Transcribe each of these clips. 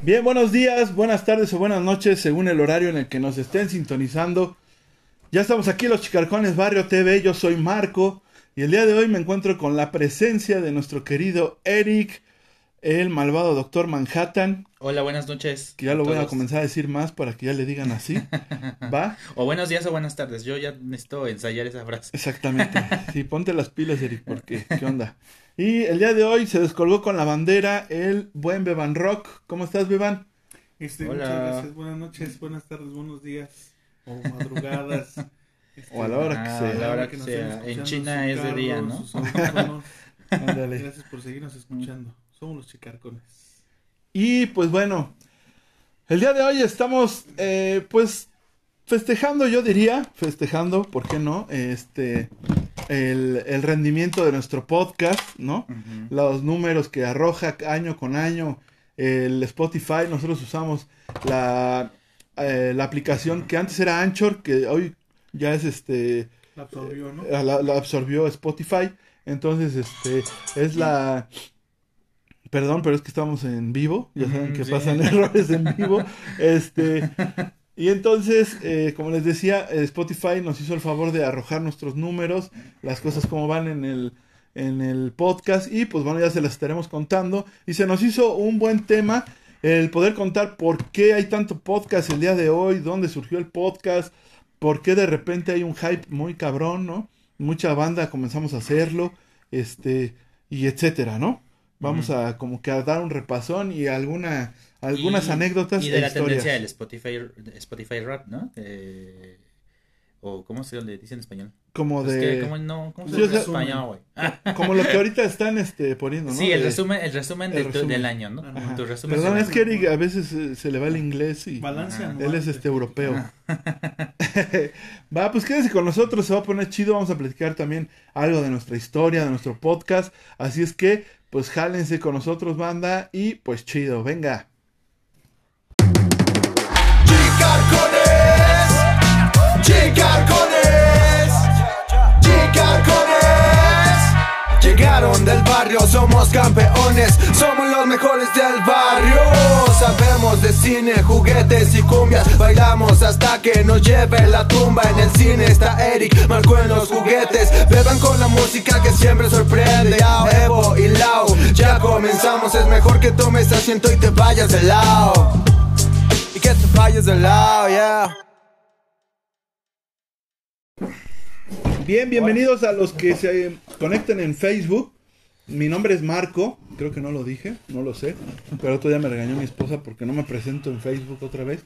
Bien, buenos días, buenas tardes o buenas noches, según el horario en el que nos estén sintonizando. Ya estamos aquí, los Chicarcones Barrio TV. Yo soy Marco y el día de hoy me encuentro con la presencia de nuestro querido Eric, el malvado Doctor Manhattan. Hola, buenas noches. Que ya lo voy a comenzar a decir más para que ya le digan así. ¿Va? O buenos días o buenas tardes. Yo ya necesito ensayar esa frase. Exactamente. Sí, ponte las pilas, Eric, porque ¿qué onda? Y el día de hoy se descolgó con la bandera el buen Beban Rock. ¿Cómo estás, Beban? Este, Muchas gracias. Buenas noches, buenas tardes, buenos días o madrugadas. o a la hora que Ah, sea. a la hora que sea. En China es de día, ¿no? Gracias por seguirnos escuchando. Somos los chicarcones. Y pues bueno, el día de hoy estamos eh, pues festejando, yo diría, festejando, ¿por qué no? Este, el, el rendimiento de nuestro podcast, ¿no? Los números que arroja año con año el Spotify, nosotros usamos la, eh, la aplicación que antes era Anchor, que hoy ya es este, La absorbió, ¿no? la, la absorbió Spotify. Entonces, este, es la... Perdón, pero es que estamos en vivo. Ya saben que sí. pasan errores en vivo. Este... Y entonces, eh, como les decía, eh, Spotify nos hizo el favor de arrojar nuestros números, las cosas como van en el, en el podcast. Y pues bueno, ya se las estaremos contando. Y se nos hizo un buen tema el poder contar por qué hay tanto podcast el día de hoy, dónde surgió el podcast, por qué de repente hay un hype muy cabrón, ¿no? Mucha banda comenzamos a hacerlo, este, y etcétera, ¿no? Vamos a como que a dar un repasón y alguna, algunas Y- anécdotas Y de e la historias. tendencia del Spotify, Spotify Rap, ¿no? Eh, o ¿cómo se le dice en español? Como Es de, que, ¿cómo no? ¿Cómo se dice en español, güey? Como lo que ahorita están este poniendo, ¿no? sí, el De- resumen, el resumen, el de tu- resumen. del año, ¿no? Ajá. Tu resumen Perdón, es que Eric a veces eh, se le va el inglés y él es este europeo. Va, pues quédense con nosotros, se va a poner chido, vamos a platicar también algo de nuestra historia, de nuestro podcast, así es que, pues jálense con nosotros, banda, y pues chido, venga. Chicarcones, chicarcones, chicarcones. Llegaron del barrio, somos campeones, somos los mejores del barrio. Sabemos de cine, juguetes y cumbias, bailamos hasta que nos lleve la tumba. En el cine está Eric, marcó en los juguetes. Beban con la música que siempre sorprende. Yao, Evo ya comenzamos. Es mejor que tomes asiento y te vayas de lado. Y que te vayas de lado, yeah. Bien, bienvenidos a los que se conecten en Facebook. Mi nombre es Marco, creo que no lo dije, no lo sé, pero otro día me regañó mi esposa porque no me presento en Facebook otra vez.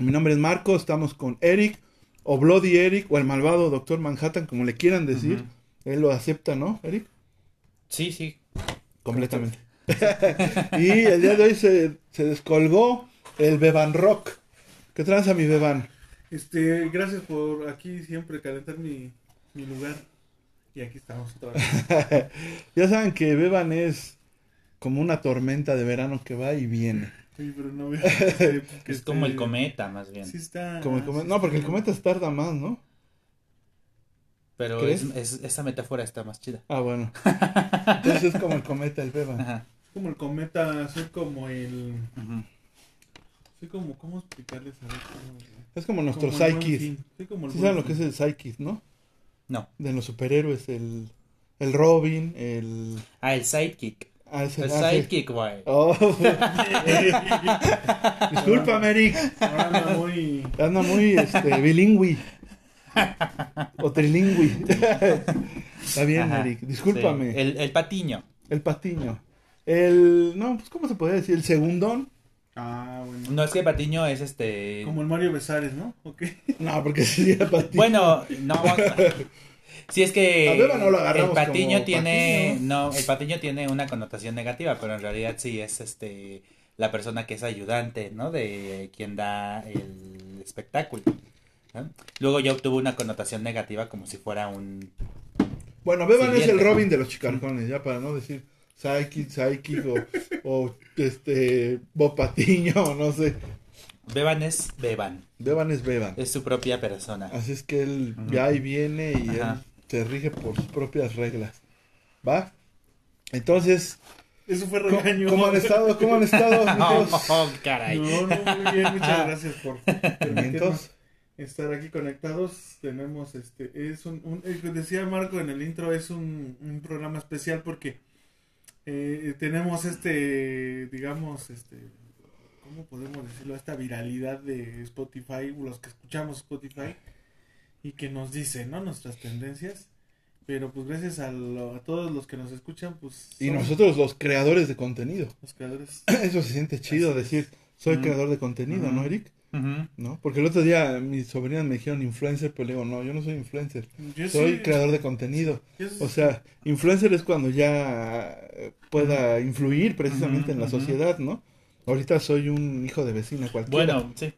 Mi nombre es Marco, estamos con Eric, o Bloody Eric, o el malvado Doctor Manhattan, como le quieran decir. Él lo acepta, ¿no, Eric? Sí, sí. Completamente. y el día de hoy se, se descolgó el Beban Rock. ¿Qué tranza mi Beban? Este, gracias por aquí siempre calentar mi, mi lugar. Y aquí estamos vez. ya saben que Beban es como una tormenta de verano que va y viene. Sí, pero no veo. que Es como el cometa, más bien. Sí está. Como el está No, porque el cometa tarda más, ¿no? Pero es, es- esa metáfora está más chida. Ah, bueno. Entonces es como el cometa el Beban. Ajá. Es como el cometa, soy como el. Soy como, ¿cómo explicarles a ver cómo- Es como nuestro como el buen Psyche. fin. Soy como el ¿Sí buen saben lo que es el Psyche, no? No. De los superhéroes, el, el Robin, el... Ah, el sidekick. Ah, ese- El ah, sidekick, güey. Oh. Discúlpame, Eric. Ahora anda muy. Anda muy este, bilingüe. O trilingüe. Está bien, Ajá, Eric. Discúlpame. sí. El, el patiño. El patiño. El. No, pues, ¿cómo se podría decir? El segundón. Ah, bueno. No es que patiño es este. Como el Mario Besares, ¿no? Ok. No, porque sería patiño. Bueno, no. Sí, es que A Beba no lo el patiño como tiene, patiño. no, el patiño tiene una connotación negativa, pero en realidad sí es este la persona que es ayudante, ¿no? De quien da el espectáculo. ¿No? Luego ya obtuvo una connotación negativa como si fuera un Bueno, Beban es el. Robin de los chicarcones, ya para no decir Psyche, Psyche o, o este Bob Patiño, o no sé. Beban es Beban, Beban es Beban. es su propia persona. Así es que él ya ahí viene y Ajá. él se rige por sus propias reglas. ¿Va? Entonces, Eso fue ¿Cómo, regaño. cómo han estado? ¿Cómo han estado? Oh, oh, caray. No, no, muy bien, muchas gracias por permitirnos. Estar aquí conectados. Tenemos este, es un, un- eh, decía Marco en el intro, es un, un programa especial porque eh, tenemos este, digamos, este, ¿cómo podemos decirlo? Esta viralidad de Spotify, los que escuchamos Spotify y que nos dice, ¿no? Nuestras tendencias. Pero pues gracias a, lo- a todos los que nos escuchan, pues... Y nosotros los creadores de contenido. Los creadores. Eso se siente chido decir, soy Mm. creador de contenido, ¿no, Ujú. ¿No? Porque el otro día mis sobrinas me dijeron influencer, pero le digo, no, yo no soy influencer, Yo soy sí- creador de contenido. yo O sea, influencer es cuando ya eh, pueda influir precisamente en la sociedad, ¿no? Ahorita soy un hijo de vecina cualquiera. Bueno, sí.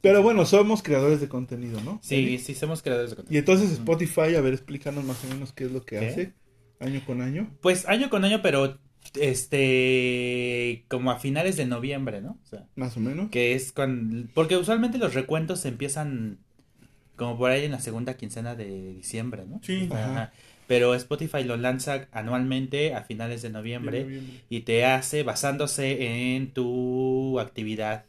Pero bueno, somos creadores de contenido, ¿no? Sí, sí, somos creadores de Y contenido. entonces Spotify, a ver, explícanos más o menos qué es lo que ¿Qué? hace año con año. Pues año con año, pero este como a finales de noviembre, ¿no? O sea, Más o menos. que es cuando porque usualmente los recuentos empiezan como por ahí en la segunda quincena de diciembre, ¿no? Sí. Ajá. Pero Spotify lo lanza anualmente a finales de de noviembre y te hace basándose en tu actividad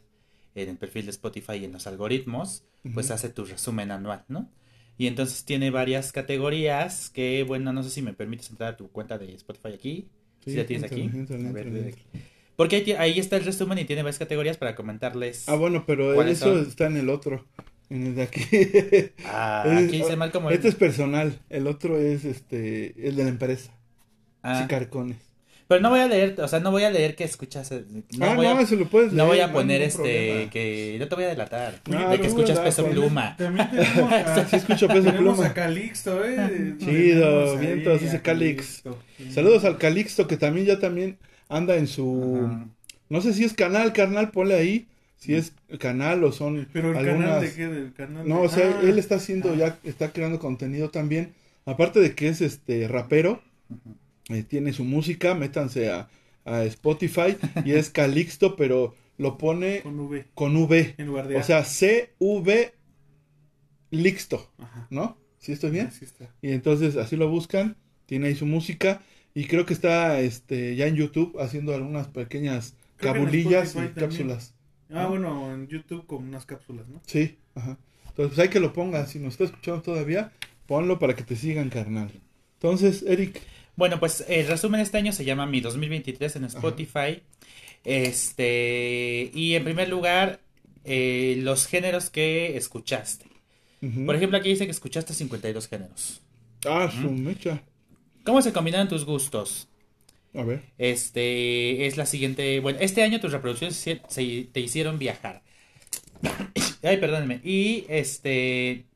en el perfil de Spotify y en los algoritmos, pues hace tu resumen anual, ¿no? Y entonces tiene varias categorías que, bueno, no sé si me permites entrar a tu cuenta de Spotify aquí. Sí, si la tienes aquí. A ver. Porque ahí, ahí está el resumen y tiene varias categorías para comentarles. Ah, bueno, pero ¿Cuáles eso son? está en el otro, en el de aquí. Ah, Es- aquí dice mal como... Este es personal, el otro es este, el de la empresa, Ah, Chicarcones. Pero no voy a leer, o sea, no voy a leer que escuchas... eh, No ah, voy no, a, eso lo puedes no leer. voy a poner este, problema. que... No te voy a delatar. Ah, de que no, escuchas peso pluma. También tenemos a, Sí, escucho peso tenemos pluma. a Calixto, ¿eh? Chido, Tenemos ahí vientos, Calix. Calixto. Saludos al Calixto, que también ya también anda en su... Ajá. No sé si es canal, carnal, ponle ahí. Si es canal o son Pero el algunas... canal de qué, del canal No, o sea, Ah, él está haciendo ya, está creando contenido también. Aparte de que es este rapero, eh, tiene su música, métanse a, a Spotify y es Calixto, pero lo pone con V con V. en lugar de O A. sea, C-V Lixto, Ajá. ¿no? ¿Sí estoy bien? Así está. Y entonces así lo buscan, tiene ahí su música y creo que está este ya en YouTube haciendo algunas pequeñas Creo cabulillas y también. cápsulas. Ah, bueno, en YouTube con unas cápsulas, ¿no? Sí, ajá. Entonces pues hay que lo pongan, si nos está escuchando todavía, ponlo para que te sigan, carnal. Entonces, Eric, Bueno, pues el resumen de este año se llama Mi 2023 en Spotify. Este, y en primer lugar, eh, los géneros que escuchaste. Por ejemplo, aquí dice que escuchaste 52 géneros. ah, su mecha. ¿Cómo se combinaron tus gustos? A ver, Este es la siguiente. Bueno, este año tus reproducciones se, se- te hicieron viajar. Ay, perdónenme. Y este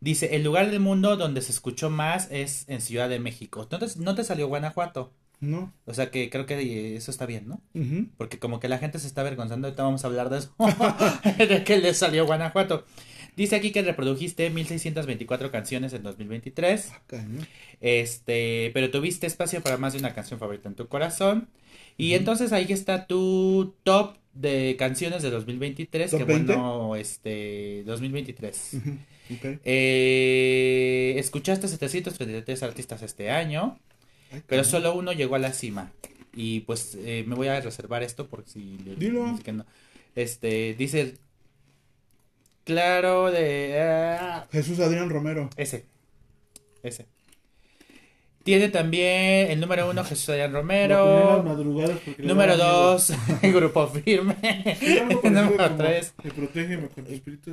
dice: el lugar del mundo donde se escuchó más es en Ciudad de México. No te, no te salió Guanajuato. no. O sea que creo que eso está bien, ¿no? Porque como que la gente se está avergonzando. Ahorita vamos a hablar de eso. de que le salió Guanajuato. Dice aquí que reprodujiste 1624 canciones en 2023. Ah, cañón. Este, pero tuviste espacio para más de una canción favorita en tu corazón. Y entonces ahí está tu top de canciones de 2023. ¿Top que 20? bueno, este, 2023. Ujú, ok. Eh, escuchaste 733 artistas este año, pero solo uno llegó a la cima. Y pues eh, me voy a reservar esto porque si le- Dilo. que no. Este, dice, claro, de... ah, Jesús Adrián Romero. ese. Ese. Tiene también el número uno Jesús Adrián Romero. Número dos Grupo Firme. Número tres.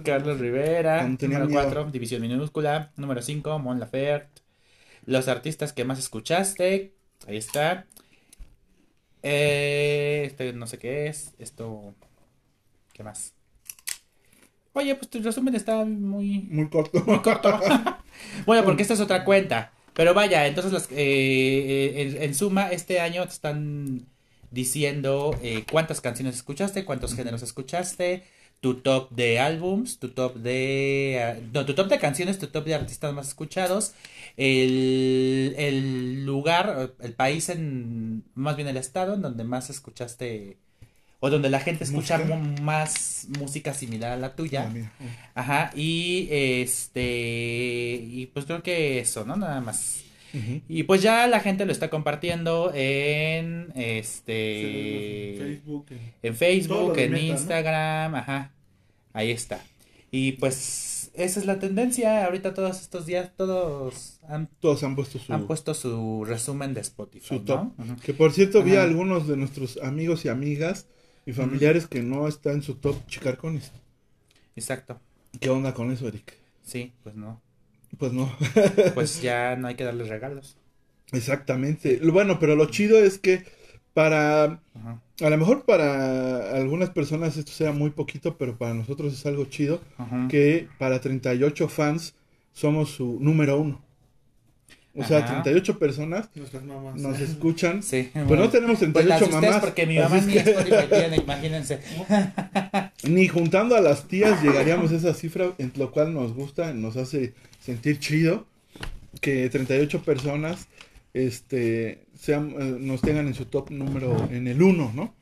Carlos Rivera. Número cuatro División Minúscula. Número cinco Mon Laferte. Los artistas que más escuchaste. Ahí está. Eh, este no sé qué es. Esto. ¿Qué más? Oye, pues tu resumen está muy, Muy corto. muy corto. bueno, porque esta es otra cuenta. Pero vaya, entonces las, eh, eh, en, en suma, este año te están diciendo eh, cuántas canciones escuchaste, cuántos géneros escuchaste, tu top de álbums, tu top de... ah, no, tu top de canciones, tu top de artistas más escuchados, el, el lugar, el país en... más bien el estado en donde más escuchaste... O donde la gente escucha Música. más música similar a la tuya. Ajá, y este, y pues creo que eso, ¿no? Nada más. Y pues ya la gente lo está compartiendo en En este Facebook. en- en Facebook, en Meta, ¿no? Instagram, ajá. Ahí está. Y pues esa es la tendencia. Ahorita todos estos días todos han, Todos han puesto su, han puesto su resumen de Spotify, su ¿no? top. Ujú. Que por cierto, vi a algunos de nuestros amigos y amigas y familiares que no están en su top chicarcones. Exacto. ¿Qué onda con eso, Eric? Sí, pues no. Pues no. Pues ya no hay que darles regalos. Exactamente. Bueno, pero lo chido es que para, Ajá. a lo mejor para algunas personas esto sea muy poquito, pero para nosotros es algo chido, Ajá. que para 38 fans somos su número uno. O sea, Ajá. 38 personas Nuestras mamás. nos escuchan. Sí. Pues no tenemos Pues 38 las de ustedes mamás. porque mi mamá es ni que Spotify tiene, imagínense. ni juntando a las tías llegaríamos a esa cifra, en lo cual nos gusta, nos hace sentir chido que 38 personas este sean eh, nos tengan en su top número en el 1, ¿no?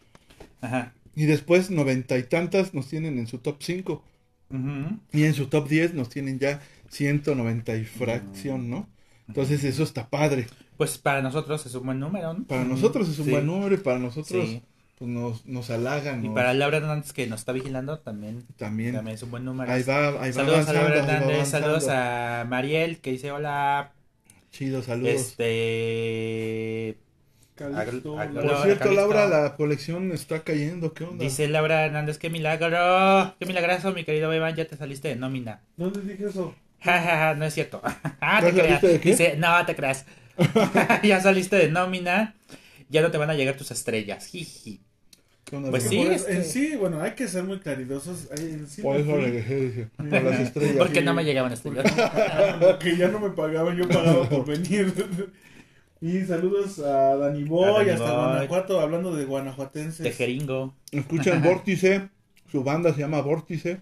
Ajá. Y después noventa y tantas nos tienen en su top 5 Ujú. y en su top 10 nos tienen ya 190 y fracción, ¿no? Entonces eso está padre. Pues para nosotros es un buen número, ¿no? Para nosotros es un Sí. buen número y para nosotros Sí. pues nos, nos halagan. Y nos- para Laura Hernández que nos está vigilando también, también. también es un buen número. Ahí va, ahí va saludos a Laura Hernández, saludos a Mariel que dice hola. Chido, saludos. Este Calixto, Por cierto. Laura, la colección está cayendo. ¿Qué onda? dice Laura Hernández, qué milagro, qué milagroso, mi querido Beban, ya te saliste de nómina. ¿Dónde dije eso? Ja, ja, ja, no es cierto. Ah, ¿Ya te creas. saliste de qué? Dice, no te creas. ya saliste de nómina. Ya no te van a llegar tus estrellas. Jiji. ¿Qué onda, Pues sí, este- En sí, bueno, hay que ser muy claridosos. Ahí en sí Por eso fui. le dejé, dije, por las estrellas. Porque no me llegaban estrellas. Porque ya no me pagaban, yo pagaba por venir. Y saludos a Dani Boy, hasta. Guanajuato, hablando de guanajuatenses. Tejeringo. Escuchan Vórtice, su banda se llama Vórtice.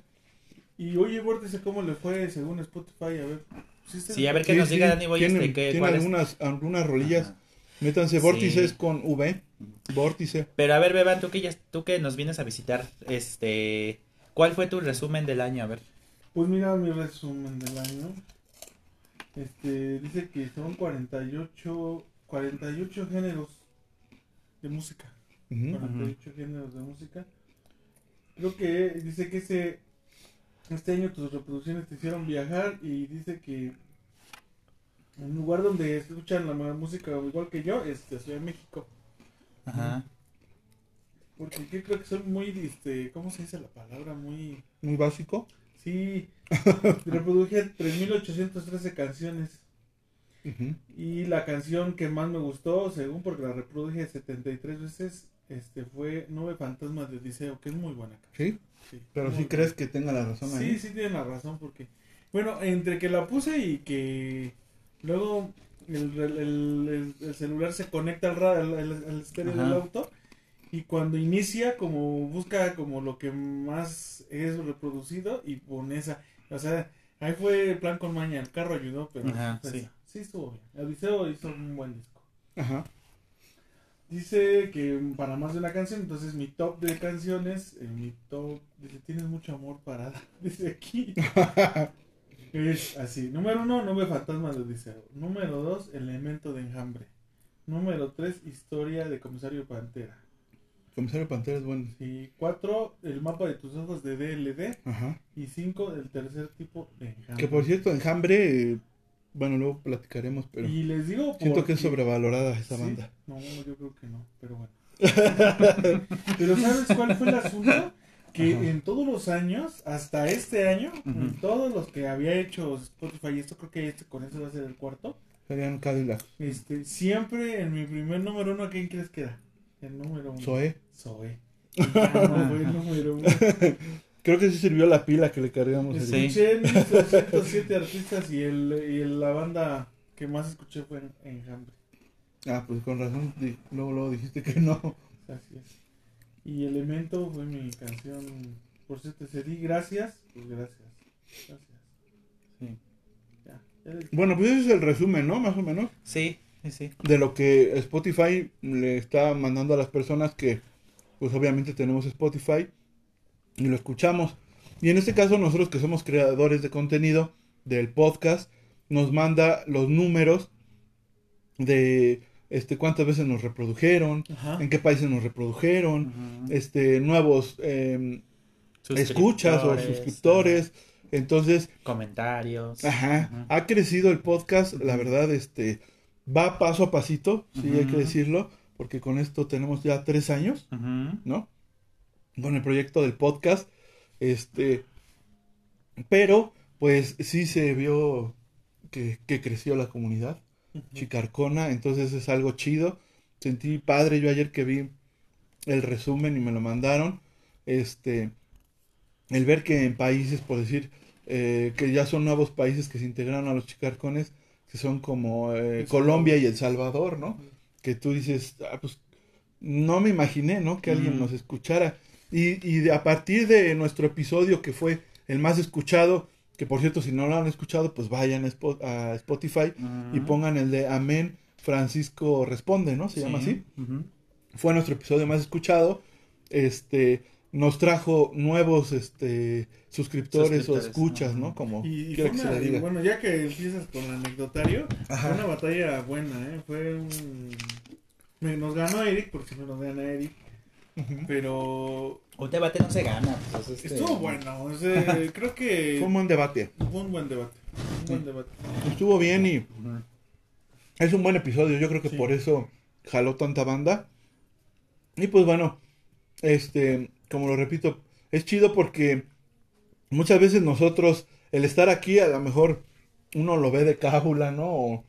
Y oye, Vórtice, ¿cómo le fue según Spotify? A ver. ¿sí Sí, a ver qué Sí, nos sí, diga Dani Boy. tienen, este, cuál es. algunas, algunas rolillas. Ajá. Métanse, Sí. Vórtice es con V. Vórtice. Pero a ver, Beban, tú que, ya, tú que nos vienes a visitar, este, ¿cuál fue tu resumen del año? A ver. Pues mira mi resumen del año. Este, dice que son 48, 48 géneros de música. Ujú. 48 géneros de música. Creo que dice que ese este año tus reproducciones te hicieron viajar y dice que un lugar donde escuchan la música igual que yo es de Ciudad de México. Ajá. Porque yo creo que son muy, este, ¿cómo se dice la palabra? Muy... Muy básico. Sí, reproduje 3.813 canciones. Ujú. Y la canción que más me gustó, según porque la reproduje 73 veces, este fue Nube Fantasmas de Odiseo, que es muy buena canción. Sí, Sí, pero sí buena. crees que tenga la razón ahí. Sí, sí tienen la razón porque... Bueno, entre que la puse y que luego el, el- el- el celular se conecta al, al, estéreo del auto y cuando inicia como busca como lo que más es reproducido y pone esa... O sea, ahí fue plan con maña, el carro ayudó, pero Ajá, pues, sí. sí estuvo bien. Odiseo hizo un buen disco. Ajá. Dice que para más de una canción, entonces mi top de canciones, eh, mi top, dice, tienes mucho amor para dar", dice aquí. es así, número uno, Nube Fantasma de Odiseo. Número dos, Elemento de Enjambre. Número tres, Historia de Comisario Pantera. Comisario Pantera es bueno. Y cuatro, El mapa de tus ojos de DLD. Ajá. Y cinco, el tercer tipo de Enjambre. Que por cierto, Enjambre, bueno, luego platicaremos, pero y les digo siento que es sobrevalorada esa ¿Sí? banda. No, yo creo que no, pero bueno. pero ¿sabes cuál fue el asunto? Que Ajá. en todos los años, hasta este año, en todos los que había hecho Spotify, y esto creo que este con eso va a ser el cuarto, Serían Cadillac. este, siempre en mi primer número uno, ¿a quién crees que era? El número uno. Zoe. Zoe. No fue el número uno. Creo que sí sirvió la pila que le cargamos. Escuché 1307 artistas y, el, y la banda que más escuché fue en Enjambre. Ah, pues con razón. Luego, luego dijiste que no. Así es. Y Elemento fue mi canción. Por cierto, te di gracias. Pues gracias. Gracias. Sí. Ya. ya les- Bueno, pues ese es el resumen, ¿no? Más o menos. Sí, sí, sí. De lo que Spotify le está mandando a las personas que, pues obviamente tenemos Spotify y lo escuchamos. Y en este caso, nosotros que somos creadores de contenido del podcast, nos manda los números de este cuántas veces nos reprodujeron, Ajá. en qué países nos reprodujeron, este nuevos eh, escuchas o suscriptores. Entonces, Comentarios. Ajá, ha crecido el podcast, la verdad, este, va paso a pasito, sí, hay que decirlo, porque con esto tenemos ya tres años. ¿no? Con el proyecto del podcast, este, pero, pues, sí se vio que, que creció la comunidad chicarcona, entonces es algo chido, sentí padre yo ayer que vi el resumen y me lo mandaron, este, el ver que en países, por decir, eh, que ya son nuevos países que se integraron a los chicarcones, que son como eh, Colombia y. El Salvador, ¿no? Que tú dices, ah, pues no me imaginé, ¿no? Que alguien nos escuchara. Y, y de- a partir de nuestro episodio, que fue el más escuchado, que por cierto, si no lo han escuchado, pues vayan a Spo- a Spotify y pongan el de Amén Francisco Responde, ¿no? Se llama Sí. así Ujú. fue nuestro episodio más escuchado. Este nos trajo nuevos este suscriptores, o Suscriptores, escuchas, ajá. ¿no? Como Y, y fue que se una- diga. bueno, ya que empiezas con el anecdotario, Ajá. fue una batalla buena, ¿eh? Fue un... Nos ganó Eric, porque si no nos gana Eric, Pero Un debate no se gana. pues, es este- estuvo bueno. o sea, creo que Fue un buen debate. fue un buen debate. Un buen debate. Estuvo bien y es un buen episodio. Yo creo que Sí. por eso jaló tanta banda. Y pues bueno, este, como lo repito, es chido porque muchas veces nosotros, el estar aquí, a lo mejor uno lo ve de cábula, ¿no? O,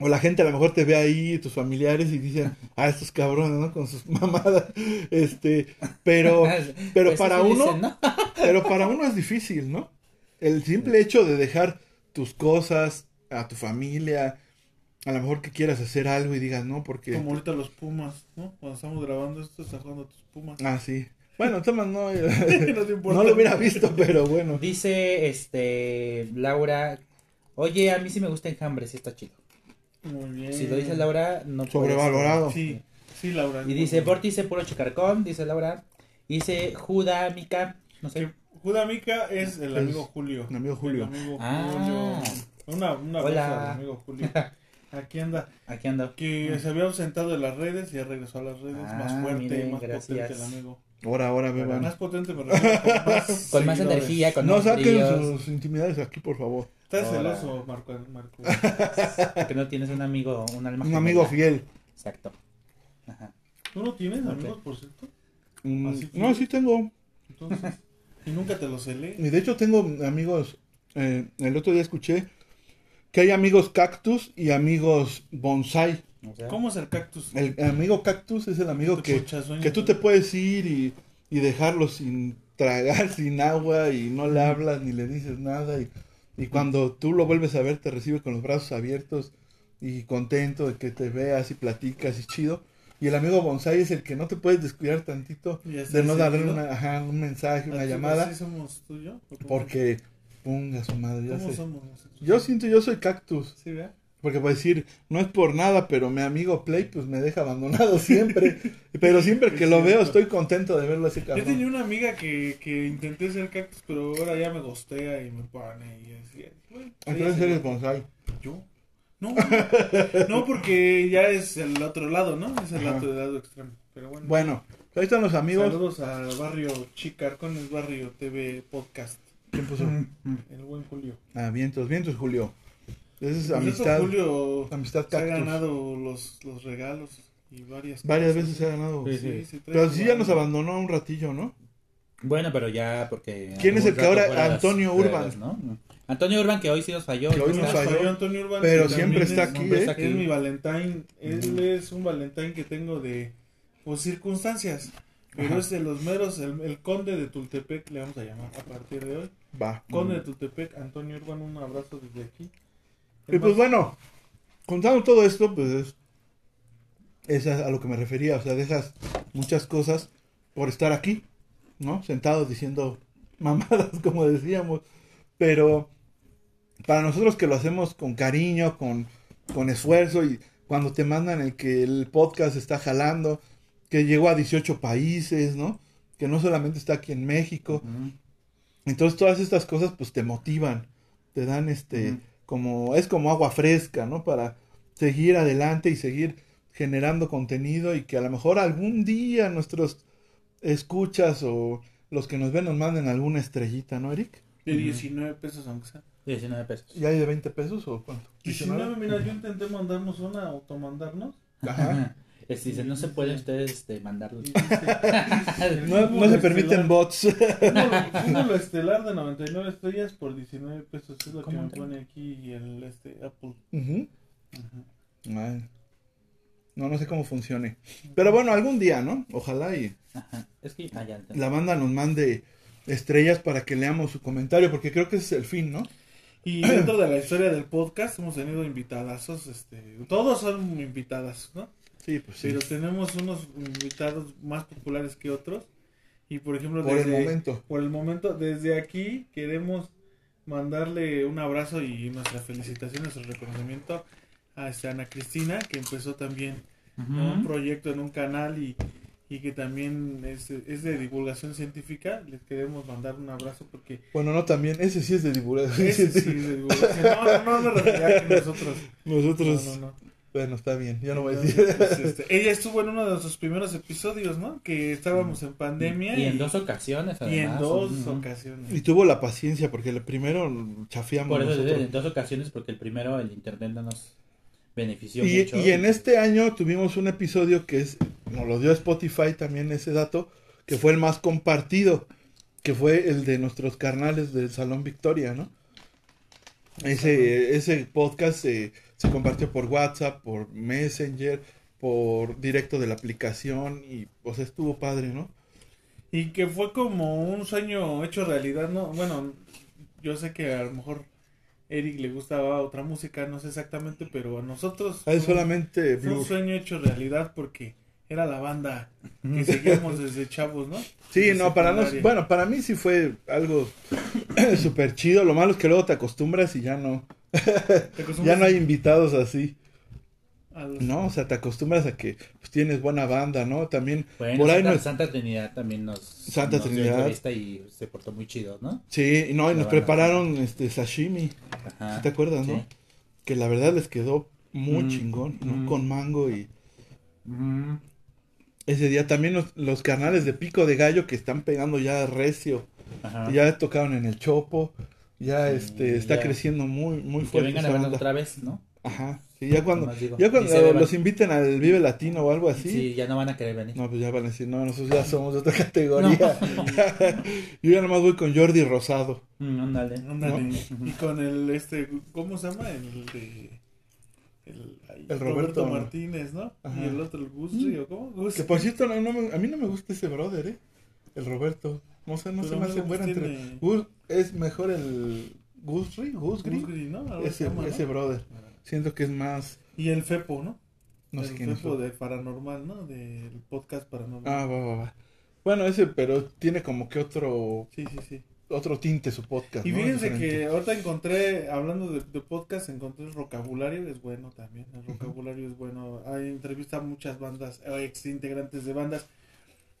o la gente a lo mejor te ve ahí, tus familiares, y dicen, ah, estos cabrones, ¿no? Con sus mamadas. Este, pero, pero Pues para eso uno, dicen, ¿no? pero para uno es difícil, ¿no? El simple hecho de dejar tus cosas a tu familia, a lo mejor que quieras hacer algo y digas, no, porque... Como ahorita los Pumas, ¿no? Cuando estamos grabando esto, está jugando tus Pumas. Ah, sí. Bueno, Tomás no, No te importa. no lo hubiera visto, pero bueno. Dice este Laura, oye, a mí sí me gusta enjambre, sí está chido. Muy bien. Si lo dice Laura, no puede Sobrevalorado. Sí, sí, Laura. Y dice, Borti dice puro chicarcón, dice Laura. Dice Juda Mica, no sé. Que Juda Mica es el Es amigo Julio. mi amigo Julio. El amigo Ah. Julio. Una, una Hola. beso al amigo Julio. Aquí anda. Aquí ando. Que se había ausentado de las redes y ya regresó a las redes. Ah, más fuerte, miren, más gracias. potente el amigo. Ahora, ahora, beban. Más potente, pero con más, Con más energía, con No más saquen sus intimidades aquí, por favor. Estás Ahora. celoso, Marco. Marco. que no tienes un amigo, un alma Un amigo fiel. Exacto. Ajá. ¿Tú no tienes amigos, por cierto? Mm, Así no, sí tengo. Entonces, y nunca te lo celé. Y de hecho tengo amigos, eh, el otro día escuché que hay amigos cactus y amigos bonsai. O sea, ¿Cómo es el cactus? El amigo cactus es el amigo que, que tú te puedes ir y, y dejarlo sin tragar, sin agua y no le hablas ni le dices nada. Y, y cuando tú lo vuelves a ver te recibe con los brazos abiertos y contento de que te veas y platicas y chido. Y el amigo bonsai es el que no te puedes descuidar tantito de no darle una, ajá, un mensaje, una llamada. así somos tú y yo? ¿O cómo? Porque, ponga su madre, ya ¿Cómo sé. somos nosotros? Yo siento, yo soy cactus. Sí, ¿verdad? Porque puedo decir, no es por nada, pero mi amigo Play pues me deja abandonado siempre. pero siempre que Es lo veo estoy contento de verlo ese Yo cabrón. tenía una amiga que, que intenté ser cactus, pero ahora ya me gostea y me pone y así. Bueno, Entonces eres bonsai. ¿Yo? No, no, porque ya es el otro lado, ¿no? Es el Ajá. otro lado extremo. Pero bueno. Bueno, ahí están los amigos. Saludos al barrio Chicarcones Barrio TV Podcast. ¿Quién puso? El buen Julio. Ah, vientos, vientos, Julio. Esa es amistad. Julio Amistad se ha ganado los, los regalos y varias Varias cosas. veces se ha ganado. Sí, Sí, sí, Pero sí ya nos abandonó un ratillo, ¿no? Bueno, pero ya porque... ¿Quién es el que ahora- Antonio Urban? redes, ¿no? Antonio Urban que hoy sí nos falló. Que hoy Nos falló, falló Antonio Urban, pero siempre está es- aquí, ¿eh? está aquí. Es mi Valentine. Él es un Valentine que tengo de pues, circunstancias. Pero Ajá. es de los meros, el, el conde de Tultepec, le vamos a llamar a partir de hoy. Va. Conde de Tultepec, Antonio Urban, un abrazo desde aquí. Y pues bueno, contando todo esto, pues es, es a, lo que me refería. O sea, dejas muchas cosas por estar aquí, ¿no? Sentados diciendo mamadas, como decíamos. Pero para nosotros que lo hacemos con cariño, con, con esfuerzo y cuando te mandan el que el podcast está jalando, que llegó a 18 países, ¿no? Que no solamente está aquí en México. Entonces todas estas cosas pues te motivan, te dan este. Como es como agua fresca, ¿no? Para seguir adelante y seguir generando contenido y que a lo mejor algún día nuestros escuchas o los que nos ven nos manden alguna estrellita, ¿no, Eric? De 19 pesos, aunque sea. 19 pesos. ¿Y hay de 20 pesos o cuánto? 19, mira, yo intenté mandarnos una, automandarnos. Ajá. Es, dice, no se puede ustedes este, mandarlos. No, no se permiten bots. Cúmulo estelar de 99 estrellas por 19 pesos. Es lo que ¿Cómo me pone aquí el este, Apple. Ay. No, no sé cómo funcione. Pero bueno, algún día, ¿no? Ojalá y Ajá. Es que, ah, ya la banda nos mande estrellas para que leamos su comentario, porque creo que ese es el fin, ¿no? Y dentro de la historia del podcast hemos tenido invitadazos, este, todos son invitadas, ¿no? Sí, pues sí. Pero tenemos unos invitados más populares que otros. Y por ejemplo, Por el desde, momento. por el momento, desde aquí queremos mandarle un abrazo y nuestra felicitación, nuestro reconocimiento a este, Ana Cristina, que empezó también Ujú. un proyecto en un canal y, y que también es, es de divulgación científica. Les queremos mandar un abrazo porque Bueno, no, también, ese sí es de divulgación. ese sí es de divulgación. No, no, no a que nosotros. Nosotros, No, no, no. Bueno, está bien, ya no voy a decir. Pues, este, ella estuvo en uno de nuestros primeros episodios, ¿no? Que estábamos en pandemia. Y en dos ocasiones, y en además. dos Ujú. ocasiones. Y tuvo la paciencia, porque el primero chafiamos Por eso, nosotros. en dos ocasiones, porque el primero, el internet no nos benefició Y, mucho. y en este año tuvimos un episodio que es, nos lo dio Spotify también ese dato, que fue el más compartido, que fue el de nuestros carnales del Salón Victoria, ¿no? Ese, ese podcast se, se compartió por WhatsApp, por Messenger, por directo de la aplicación y, o sea, estuvo padre, ¿no? Y que fue como un sueño hecho realidad, ¿no? Bueno, yo sé que a lo mejor Eric le gustaba otra música, no sé exactamente, pero a nosotros Ah, fue, solamente fue un sueño hecho realidad porque era la banda que seguíamos desde chavos, ¿no? Sí, no, para nos, bueno, para mí sí fue algo súper chido. Lo malo es que luego te acostumbras y ya no, ¿Te acostumbras ya no hay invitados así. los- No, o sea, te acostumbras a que pues, tienes buena banda, ¿no? También Bueno, por ahí Santa, nos... Santa Trinidad también nos, Santa nos dio Trinidad. entrevista y se portó muy chido, ¿no? Sí, y no, y La nos banda. prepararon este sashimi, Ajá. ¿te acuerdas, no? Sí. Que la verdad les quedó muy Mm, chingón, ¿no? mm. Con mango y Ujú. ese día también los, los carnales de Pico de Gallo que están pegando ya recio, Ajá. ya tocaron en el Chopo, ya Sí, este está ya. creciendo muy muy Y que fuerte vengan a vernos otra vez, ¿no? Ajá, sí, ya cuando ya cuando los inviten al Vive Latino o algo así. Sí, ya no van a querer venir. No, pues ya van a decir, no, nosotros ya somos de otra categoría. Yo ya nomás voy con Jordi Rosado. Mm, ándale. Ándale. ¿No? Y con el, este, ¿cómo se llama? El de... El, Roberto. Martínez, ¿no? Ajá. Y el otro, el Gusri, ¿o cómo? Gusri. Que por cierto, no, no me- a mí no me gusta ese brother, ¿eh? El Roberto. No sé, no Pero se me hace buena entre... es mejor el Gusri. Gusri, ¿no? Ese, ese brother. Siento que es más... Y el Fepo, ¿no? No el sé quién es. Fepo de Paranormal, ¿no? Del podcast Paranormal. Ah, va, va, va. Bueno, ese, pero tiene como que otro Sí, sí, sí. otro tinte su podcast. Y ¿no? fíjense que ahorita encontré, hablando de, de podcast, encontré el vocabulario, es bueno también, el vocabulario es bueno. Hay entrevista a muchas bandas, o ex integrantes de bandas,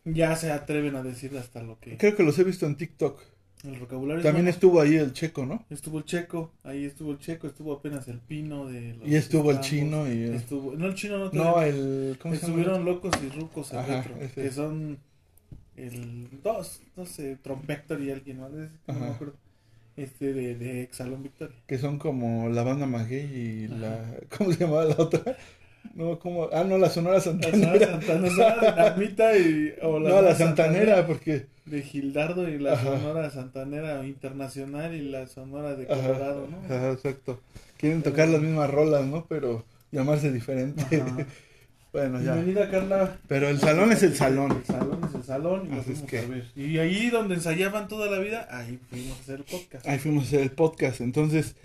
ya se atreven a decir hasta lo que... Creo que los he visto en TikTok. El vocabulario es También bueno. estuvo ahí el checo, ¿no? Estuvo el checo, ahí estuvo el checo, estuvo apenas el pino de los Y estuvo el chino y el- Estuvo, no el chino, no, el... ¿Cómo se llama? Estuvieron locos y rucos el Ajá, que son el dos, no sé, Trompector y alguien más, es no me Ajá. acuerdo, este de, de Exalón Victoria. Que son como la banda Maguey y la... ¿Cómo se llamaba la otra? No, como... Ah, no, la Sonora La Sonora Santanera. Santana, Sonora Dinamita y o no, Sonora la Santanera, porque... de Gildardo y la Ajá. Sonora Santanera Internacional y la Sonora de Ajá, Colorado, ¿no? ajá, exacto. Quieren tocar las mismas rolas, ¿no? Pero llamarse diferente. Bueno, ya. Bienvenida Carla. Pero el salón es el salón. El salón es el salón y lo Así es fuimos que- a ver. Y ahí donde ensayaban toda la vida, ahí fuimos a hacer el podcast. Ahí fuimos a hacer el podcast. Entonces,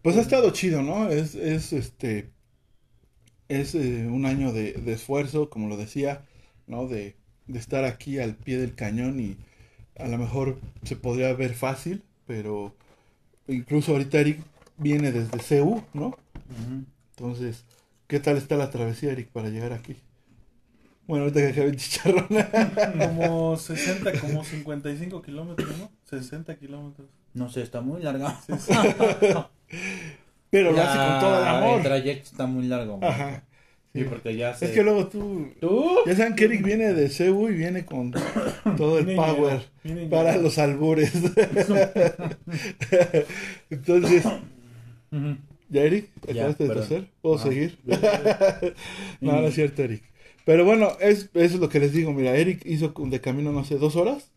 pues ha estado chido, ¿no? Es, es este. Es eh, un año de, de esfuerzo, como lo decía, ¿no? De, de estar aquí al pie del cañón y a lo mejor se podría ver fácil, pero incluso ahorita Eric viene desde CEU, ¿no? Entonces, ¿qué tal está la travesía, Eric, para llegar aquí? Bueno, ahorita que acabe el chicharrón. Como 60, como 55 kilómetros, ¿no? 60 kilómetros. No sé, está muy larga. Sí, sí. pero lo hace con todo el amor. El trayecto está muy largo. Ajá. Sí, porque ya. Es que luego tú, ¿Tú? ya saben que Eric viene de Cebu y viene con todo el power para los albures. Entonces. ¿ya Eric? ¿Acabaste de toser? ¿Puedo Ah. seguir? no, no es cierto, Eric. Pero bueno, es, eso es lo que les digo. Mira, Eric hizo de camino, no sé, dos horas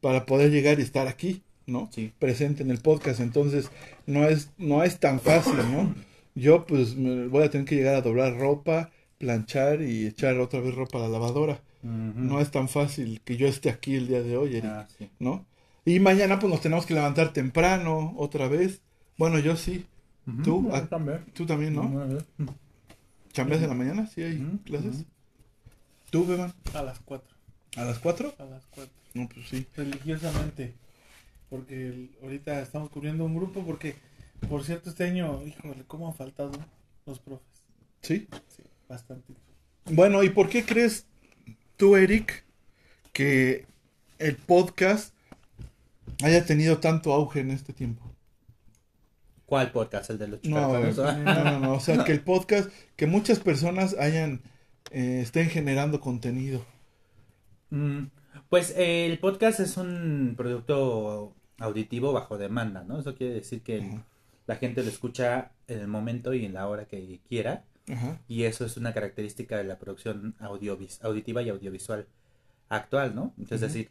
para poder llegar y estar aquí, ¿no? Sí. Presente en el podcast. Entonces, no es, no es tan fácil, ¿no? Yo, pues, me voy a tener que llegar a doblar ropa, planchar y echar otra vez ropa a la lavadora. No es tan fácil que yo esté aquí el día de hoy, Eric, Ah, sí. ¿no? Y mañana, pues, nos tenemos que levantar temprano, otra vez. Bueno, yo sí. Ujú. ¿Tú? Ah, también. ¿Tú también, no? Ujú. ¿Chambeas en la mañana? ¿Sí hay clases? ¿Tú, Beban? A las 4. ¿A las cuatro? A las 4. No, pues sí. Religiosamente. Porque el- ahorita estamos cubriendo un grupo porque, por cierto, este año, híjole, ¿cómo han faltado los profes? ¿Sí? Sí, bastante. Bueno, ¿y por qué crees tú, Eric, que el podcast haya tenido tanto auge en este tiempo? ¿Cuál podcast? ¿El de los No, chucartones? no, no, no, o sea, que el podcast, que muchas personas hayan, eh, estén generando contenido. Mm, Pues eh, el podcast es un producto auditivo bajo demanda, ¿no? Eso quiere decir que Ajá. la gente lo escucha en el momento y en la hora que quiera. Ajá. Y eso es una característica de la producción audiovis auditiva y audiovisual actual, ¿no? Es decir,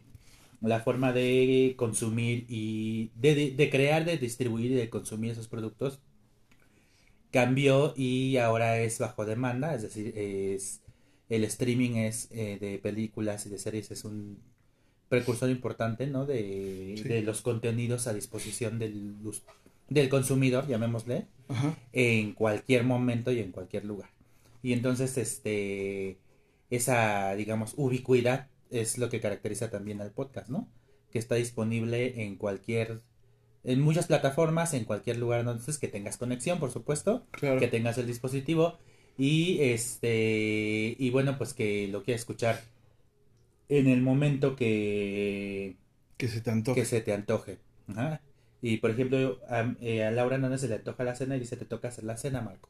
la forma de consumir y de, de- de crear, de distribuir y de consumir esos productos cambió y ahora es bajo demanda, es decir, es el streaming es eh, de películas y de series es un precursor importante, ¿no? De, Sí. de los contenidos a disposición del, del consumidor, llamémosle Ajá. en cualquier momento y en cualquier lugar. Y entonces, este, esa, digamos, ubicuidad es lo que caracteriza también al podcast, ¿no? Que está disponible en cualquier, en muchas plataformas, en cualquier lugar, entonces que tengas conexión, por supuesto, Claro. que tengas el dispositivo y este, y bueno, pues que lo quieras escuchar en el momento que, Que se te antoje. que se te antoje. Ajá. Y por ejemplo, a, eh, a Laura no se le antoja la cena y dice, te toca hacer la cena, Marco.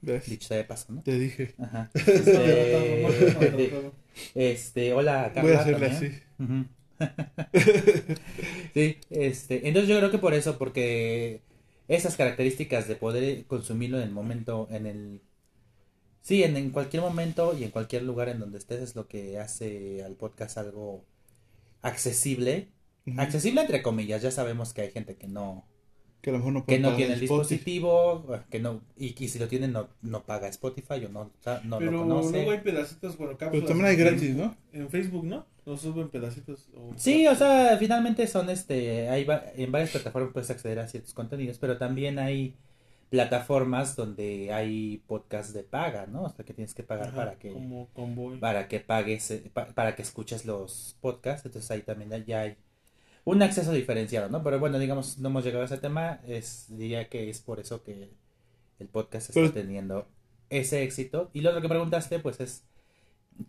¿Ves? Dicho sea de paso, ¿no? Te dije. Ajá. Este, este, hola, Carla. Voy a hacerle también. así. Sí, este, entonces yo creo que por eso, porque esas características de poder consumirlo en el momento, en el, sí, en, en cualquier momento y en cualquier lugar en donde estés es lo que hace al podcast algo accesible, accesible entre comillas, ya sabemos que hay gente que no, Que a lo mejor no que no tiene el Spotify. dispositivo, que no, y, y si lo tiene no, no paga Spotify o no, no Pero lo conoce. luego hay pedacitos, bueno, cápsulas. Pero también hay gratis, ¿no? En Facebook, ¿no? Lo suben pedacitos. o- Sí, o sea, finalmente son este, hay va- en varias plataformas puedes acceder a ciertos contenidos, pero también hay plataformas donde hay podcasts de paga, ¿no? O sea, que tienes que pagar Ajá, para que Como convoy. para que pagues eh, pa- para que escuches los podcasts, entonces ahí también ya hay un acceso diferenciado, ¿no? Pero bueno, digamos, no hemos llegado a ese tema, es diría que es por eso que el podcast está Pero- teniendo ese éxito. Y lo otro que preguntaste, pues es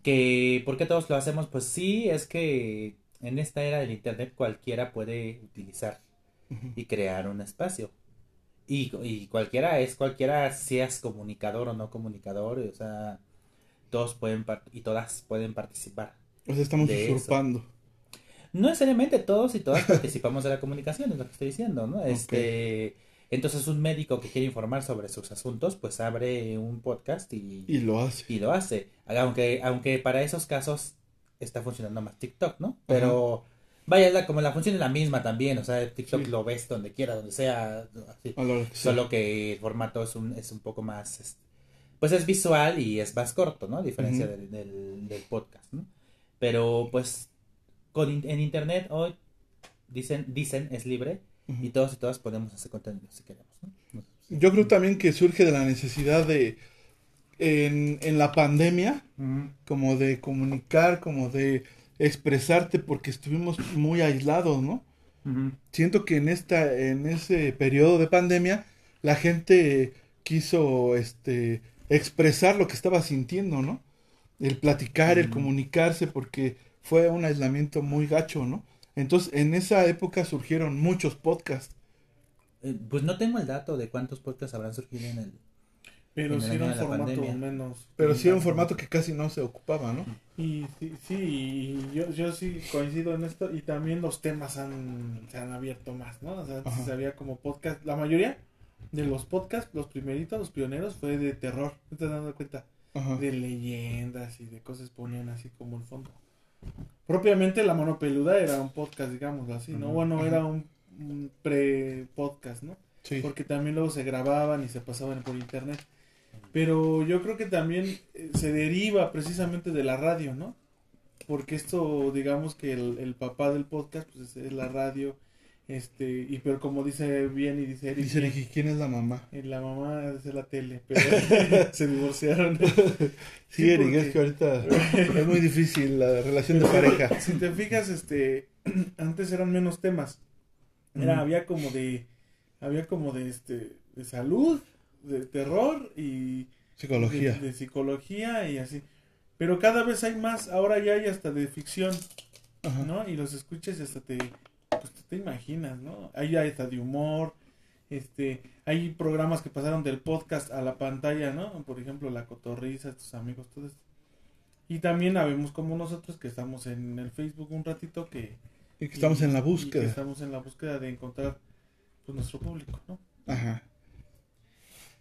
que ¿por qué todos lo hacemos? Pues sí, es que en esta era del internet cualquiera puede utilizar y crear un espacio. Y, y cualquiera es cualquiera, seas comunicador o no comunicador, o sea, todos pueden y todas pueden participar. O sea, estamos De eso. usurpando. No necesariamente todos y todas participamos de la comunicación, es lo que estoy diciendo, ¿no? Este, entonces un médico que quiere informar sobre sus asuntos, pues abre un podcast y, Y lo hace. y lo hace. Aunque, aunque para esos casos está funcionando más TikTok, ¿no? Pero vaya, la, como la función es la misma también, o sea, TikTok Sí. lo ves donde quiera, donde sea, así. Sea. Solo que el formato es un, es un poco más, es- pues es visual y es más corto, ¿no? A diferencia del, del, del podcast, ¿no? Pero pues con, en internet hoy dicen, dicen es libre y todos y todas podemos hacer contenido si queremos, ¿no? Yo creo también que surge de la necesidad de, en, en la pandemia, como de comunicar, como de expresarte, porque estuvimos muy aislados, ¿no? Siento que en esta, en ese periodo de pandemia, la gente quiso, este, expresar lo que estaba sintiendo, ¿no? El platicar, el comunicarse, porque fue un aislamiento muy gacho, ¿no? Entonces, en esa época surgieron muchos podcasts. Eh, pues no tengo el dato de cuántos podcasts habrán surgido en el... Pero sí era un formato pandemia. menos. Pero sí era un formato que casi no se ocupaba, ¿no? Y sí, sí, y yo, yo sí coincido en esto. Y también los temas han, se han abierto más, ¿no? O sea, antes Ajá. había como podcast. La mayoría de los podcasts, los primeritos, los pioneros, fue de terror. ¿Te estás dando cuenta? Ajá. De leyendas y de cosas ponían así como el fondo. Propiamente La Mano Peluda era un podcast, digamos así, ¿no? Bueno, Ajá. era un, un pre-podcast, ¿no? Sí. porque también luego se grababan y se pasaban por internet. Pero yo creo que también eh, se deriva precisamente de la radio, ¿no? Porque esto, digamos que el, el papá del podcast pues, es, la radio, este, y pero como dice bien y dice Eric, Dice Ricky, ¿quién es la mamá? eh, la mamá es la tele, pero se divorciaron. Sí, Eric, es que ahorita es muy difícil la relación de pareja. Si te fijas, este, antes eran menos temas. Era, había como de, había como de, este, de salud, de terror y Psicología. De, de psicología y así. Pero cada vez hay más, ahora ya hay hasta de ficción, Ajá. ¿no? Y los escuchas y hasta te, pues te imaginas, ¿no? Hay hasta de humor, este, hay programas que pasaron del podcast a la pantalla, ¿no? Por ejemplo, La Cotorriza, tus amigos, todo esto. Y también habemos como nosotros que estamos en el Facebook un ratito que... Y que estamos en la y que búsqueda. estamos en la búsqueda de encontrar pues, nuestro público, ¿no? Ajá.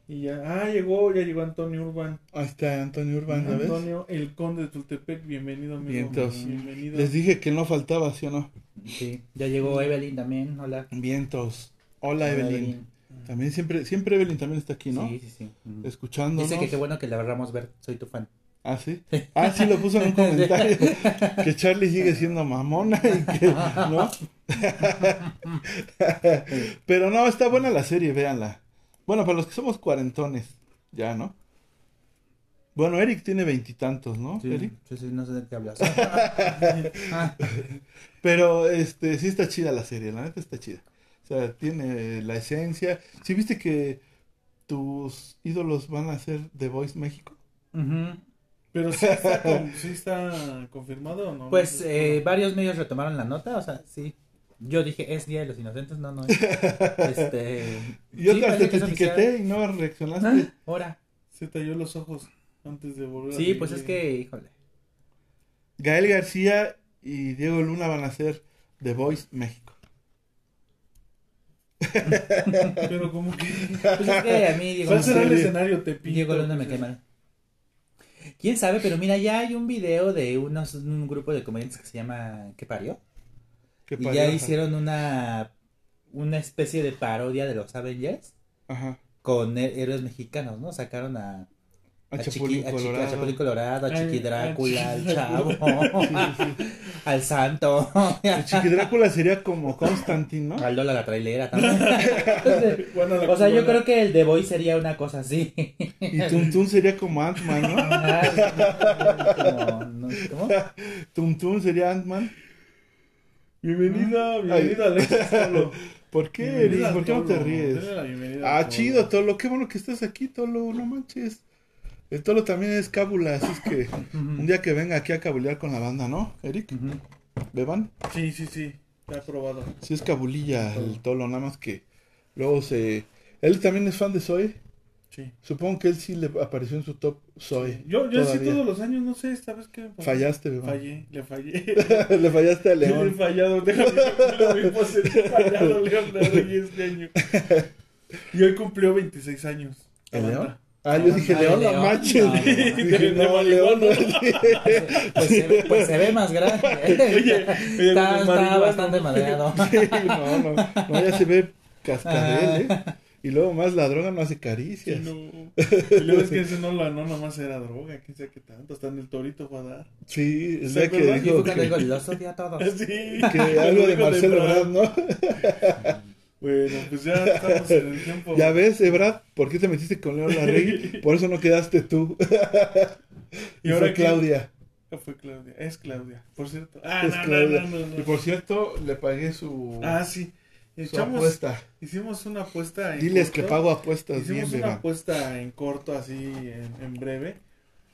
Y ya, ah, llegó, ya llegó Antonio Urban. Ahí está Antonio Urbán, ¿ya ves? Antonio, el conde de Tultepec, bienvenido, amigo. Vientos. Bienvenido. Les dije que no faltaba, ¿sí o no? Sí, ya llegó Evelyn también, hola. Vientos. Hola, Hola, Evelyn. También siempre, siempre Evelyn también está aquí, ¿no? Sí, sí, sí. Escuchándonos. Dice que qué bueno que la agarramos ver, soy tu fan. Ah, sí. Ah, sí, lo puso en un comentario. que Charlie sigue siendo mamona y que, ¿no? Pero no, está buena la serie, véanla. Bueno, para los que somos cuarentones, ya, ¿no? Bueno, Eric tiene veintitantos, ¿no? Sí, Eric. sí, sí, no sé de qué hablas. Ah, Pero, este, sí está chida la serie, la neta está chida. O sea, tiene la esencia. ¿Sí viste que tus ídolos van a ser The Voice México? ujú. Pero sí está, con- sí está confirmado o no? Pues No, eh, varios medios retomaron la nota, o sea, sí. Yo dije, es Día de los Inocentes, no, no es. Este, Yo sí, te es etiqueté y no reaccionaste. Ah, Ahora. Se talló los ojos antes de volver a Sí, pues es que, híjole. Gael García y Diego Luna van a ser The Voice México. Pero como que... Pues es que a mí Diego ¿Cuál será el escenario? Te pinto, Diego Luna me pues, cae mal. ¿Quién sabe? Pero mira, ya hay un video de unos, un grupo de comediantes que se llama ¿Qué parió? Qué Y ya hicieron una, una especie de parodia de los Avengers Ajá. con héroes mexicanos, ¿no? Sacaron a, A a, Chiqui- Chapulín a Chiqui- a Colorado. Chapulín Colorado, a Ay, Chiqui a Drácula, al Chavo, al Santo, El Chiqui Drácula sería como Constantine, ¿no? al Lola la trailera también. Bueno, la o sea, yo creo que el The Boy sería una cosa así. Y Tum Tum sería como Ant-Man, ¿no? Ah, no, ¿Cómo? Tum Tum sería Ant-Man. Bienvenida, bienvenida Alexis Tolo. ¿Por qué, Eric? ¿Por qué no te ríes? Ah, Tolo. chido, Tolo. Qué bueno que estás aquí, Tolo. No manches. El Tolo también es cábula, así es que un día que venga aquí a cabulear con la banda, ¿no, Eric? ¿Beban? Sí, sí, sí. Ya he probado. Sí es cabulilla el Tolo, nada más que luego se... Él también es fan de Zoe. Sí. Supongo que él sí le apareció en su top Zoe. Yo, yo sí todos los años, no sé, esta vez que... Fallaste. Fallé, le fallé. le fallaste a Yo le he León. fallado, déjame decirlo, mi pose, le he fallado León de Rey este año. Y hoy cumplió 26 años. ¿El La León? Ah, yo dije Ay, León, León. manches. No, no, León. no. Pues se, ve, más grande. Oye, oye, está, bastante madreado. Sí, no, no, no, ya se ve cascabel, ¿eh? Y luego más la droga no hace caricias. Sí, no. Y luego es que ese no, la, no nomás era droga, quién sabe qué tanto, hasta en el torito fue a dar. Sí, es ¿Se la que dijo que, digo, los odio a todos. Sí. que algo de Marcelo Brad. Ebrard, ¿no? Bueno, pues ya estamos en el tiempo. Ya ves, Ebrard, ¿por qué te metiste con León Larregui? Por eso no quedaste tú. Y Y ahora fue? Claudia. Ah, Fue Claudia, es Claudia, por cierto. Ah, Es no, Claudia. no, no, no, Y por cierto, le pagué su, Ah, sí. Su Echamos, apuesta. hicimos una apuesta en Diles que corto. pago apuestas bien, Hicimos una Beba. apuesta en corto, así, en, en breve.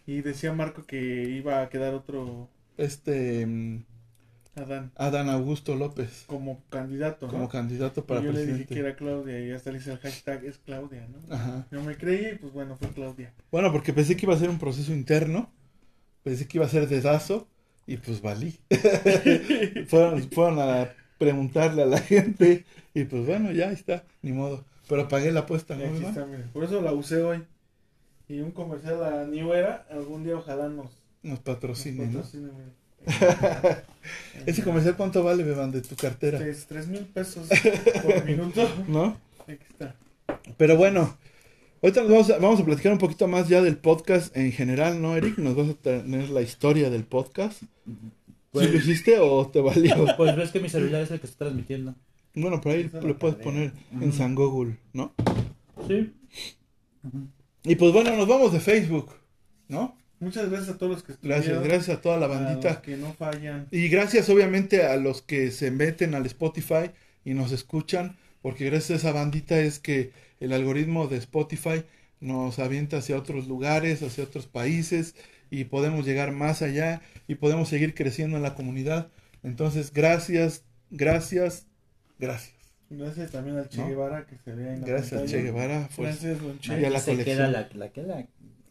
Y decía Marco que iba a quedar otro. Este. Adán, Adán Augusto López como candidato. ¿no? como candidato para y yo le dije presidente. que era Claudia y hasta le hice el hashtag es Claudia, ¿no? Ajá. No me creí y pues bueno, fue Claudia. Bueno, porque pensé que iba a ser un proceso interno, pensé que iba a ser dedazo y pues valí. fueron, fueron a preguntarle a la gente y pues bueno, ya está, ni modo. Pero pagué la apuesta, ¿no? aquí está. Por eso la usé hoy. Y un comercial a New Era, algún día ojalá nos, Nos nos patrocine. Ese comercial, ¿cuánto vale, Beban, de tu cartera? Es tres mil pesos por minuto. ¿No? Aquí está. Pero bueno, ahorita nos vamos a, vamos a platicar un poquito más ya del podcast en general, ¿no, Eric? Nos vas a tener la historia del podcast. ¿Sí Pues- lo hiciste o te valió? Pues ves que mi celular es el que está transmitiendo. Bueno, por ahí lo puedes poner en. San Google, ¿no? Sí. Y pues bueno, nos vamos de Facebook, ¿no? Muchas gracias a todos los que estuvieron. Gracias, gracias a toda la a los bandita. que no fallan. Y gracias obviamente a los que se meten al Spotify y nos escuchan, porque gracias a esa bandita es que el algoritmo de Spotify nos avienta hacia otros lugares, hacia otros países y podemos llegar más allá y podemos seguir creciendo en la comunidad. Entonces, gracias, gracias, gracias. Gracias también al Che ¿No? Guevara que se ve en la Gracias, pantalla. Che Guevara. Pues, Gracias, don Che. Y a la se colección. queda la, la, que la,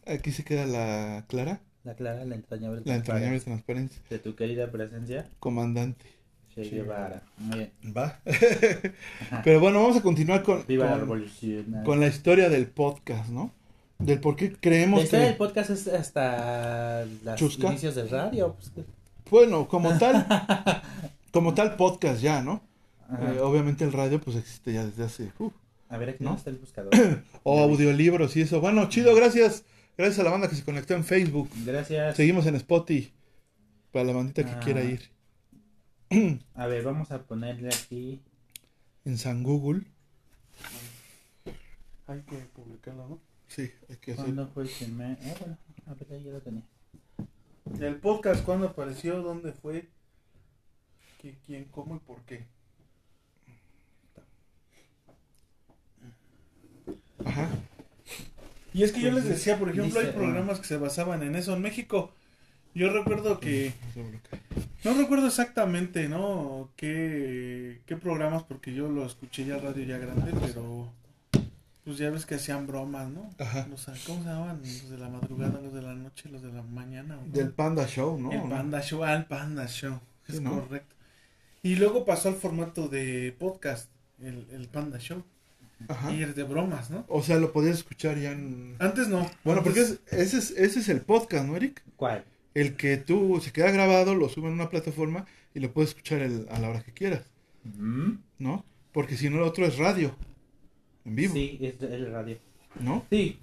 aquí se queda la Clara, la clara, la entrañable, la transparencia, de tu querida presencia, comandante. Che Che Guevara. Muy bien. Va. Pero bueno, vamos a continuar con, Viva la con, revolución. con la historia del podcast, ¿no? Del por qué creemos La historia del que, podcast es hasta los Chusca. inicios del radio. pues, bueno, como tal, como tal podcast ya, ¿no? Eh, obviamente el radio pues existe ya desde hace, uh, A ver, aquí ¿no? no está el buscador. o audiolibros y eso. Bueno, chido, gracias, gracias a la banda que se conectó en Facebook. Gracias. Seguimos en Spotify para la bandita que Ah. quiera ir A ver, vamos a ponerle aquí. en San Google. Hay que publicarlo, ¿no? Sí, hay que. ¿Cuándo fue el primer? Eh, bueno, a ver, ahí ya lo tenía. El podcast, ¿cuándo apareció? ¿Dónde fue? ¿Qui- ¿Quién, cómo y por qué? Ajá. Y es que yo Pues les decía, por ejemplo, dice, hay programas que se basaban en eso. En México, yo recuerdo que... No recuerdo exactamente, ¿no? Qué, qué programas, porque yo lo escuché ya radio ya grande, pero... Pues ya ves que hacían bromas, ¿no? Ajá. Los- ¿Cómo se llamaban? Los de la madrugada, los de la noche, los de la mañana. ¿o Del? Panda Show, ¿no? El Panda Show, ah, el Panda Show. Sí, Es ¿no? correcto. Y luego pasó al formato de podcast, el, el Panda Show. Ajá. Y es de bromas, ¿no? O sea, lo podías escuchar ya en... Antes no. Bueno, porque es- ese, es, ese es el podcast, ¿no, Eric? ¿Cuál? El que tú se queda grabado, lo sube en una plataforma y lo puedes escuchar el- a la hora que quieras, Mm, ¿no? Porque si no, el otro es radio, en vivo, Sí, es el radio. ¿no? Sí,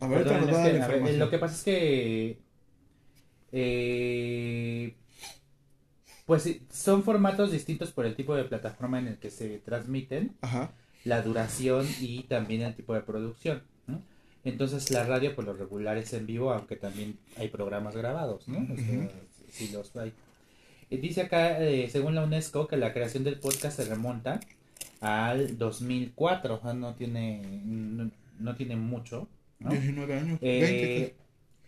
A ver, Perdón, es que, a lo que pasa es que eh, pues son formatos distintos por el tipo de plataforma en el que se transmiten, Ajá, la duración y también el tipo de producción. ¿no? Entonces la radio por lo regular es en vivo, aunque también hay programas grabados, ¿no? O sea, sí los hay. Eh, Dice acá, eh, según la UNESCO, que la creación del podcast se remonta al 2004, o sea, no tiene, no, no tiene mucho, ¿no? 19 años, Eh, 20.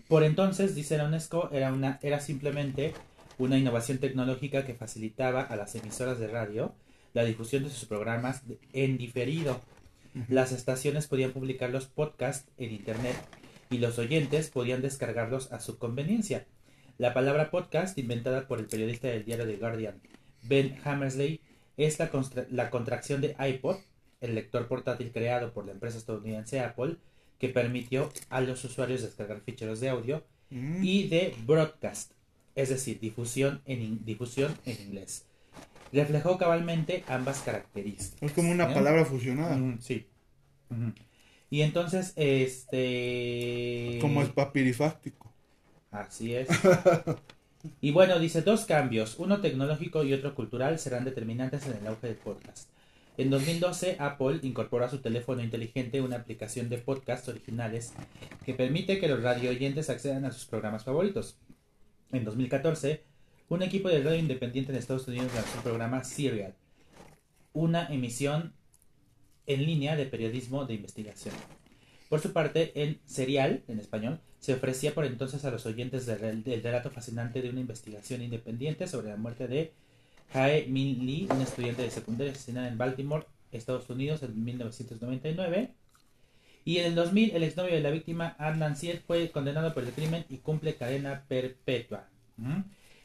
por entonces, dice la UNESCO, era, una, era simplemente una innovación tecnológica que facilitaba a las emisoras de radio la difusión de sus programas en diferido. Las estaciones podían publicar los podcasts en Internet y los oyentes podían descargarlos a su conveniencia. La palabra podcast, inventada por el periodista del diario The Guardian, Ben Hammersley, es la, contracción de iPod, el lector portátil creado por la empresa estadounidense Apple, que permitió a los usuarios descargar ficheros de audio, Mm, y de broadcast, es decir, difusión en, difusión en inglés. Reflejó cabalmente ambas características. es como una ¿eh? palabra fusionada, Ujú, sí. Y entonces, este... como es papirifáctico. Así es. Y bueno, dice dos cambios, uno tecnológico y otro cultural serán determinantes en el auge del podcast. En 2012, Apple incorporó a su teléfono inteligente una aplicación de podcast originales que permite que los radio oyentes accedan a sus programas favoritos. En 2014, un equipo de radio independiente en Estados Unidos lanzó el programa Serial, una emisión en línea de periodismo de investigación. Por su parte, en Serial, en español, se ofrecía por entonces a los oyentes del, relato fascinante de una investigación independiente sobre la muerte de Hae Min Lee, una estudiante de secundaria asesinada en Baltimore, Estados Unidos, en 1999. Y en el 2000, el exnovio de la víctima, Adnan Syed, fue condenado por el crimen y cumple cadena perpetua. ¿Mm?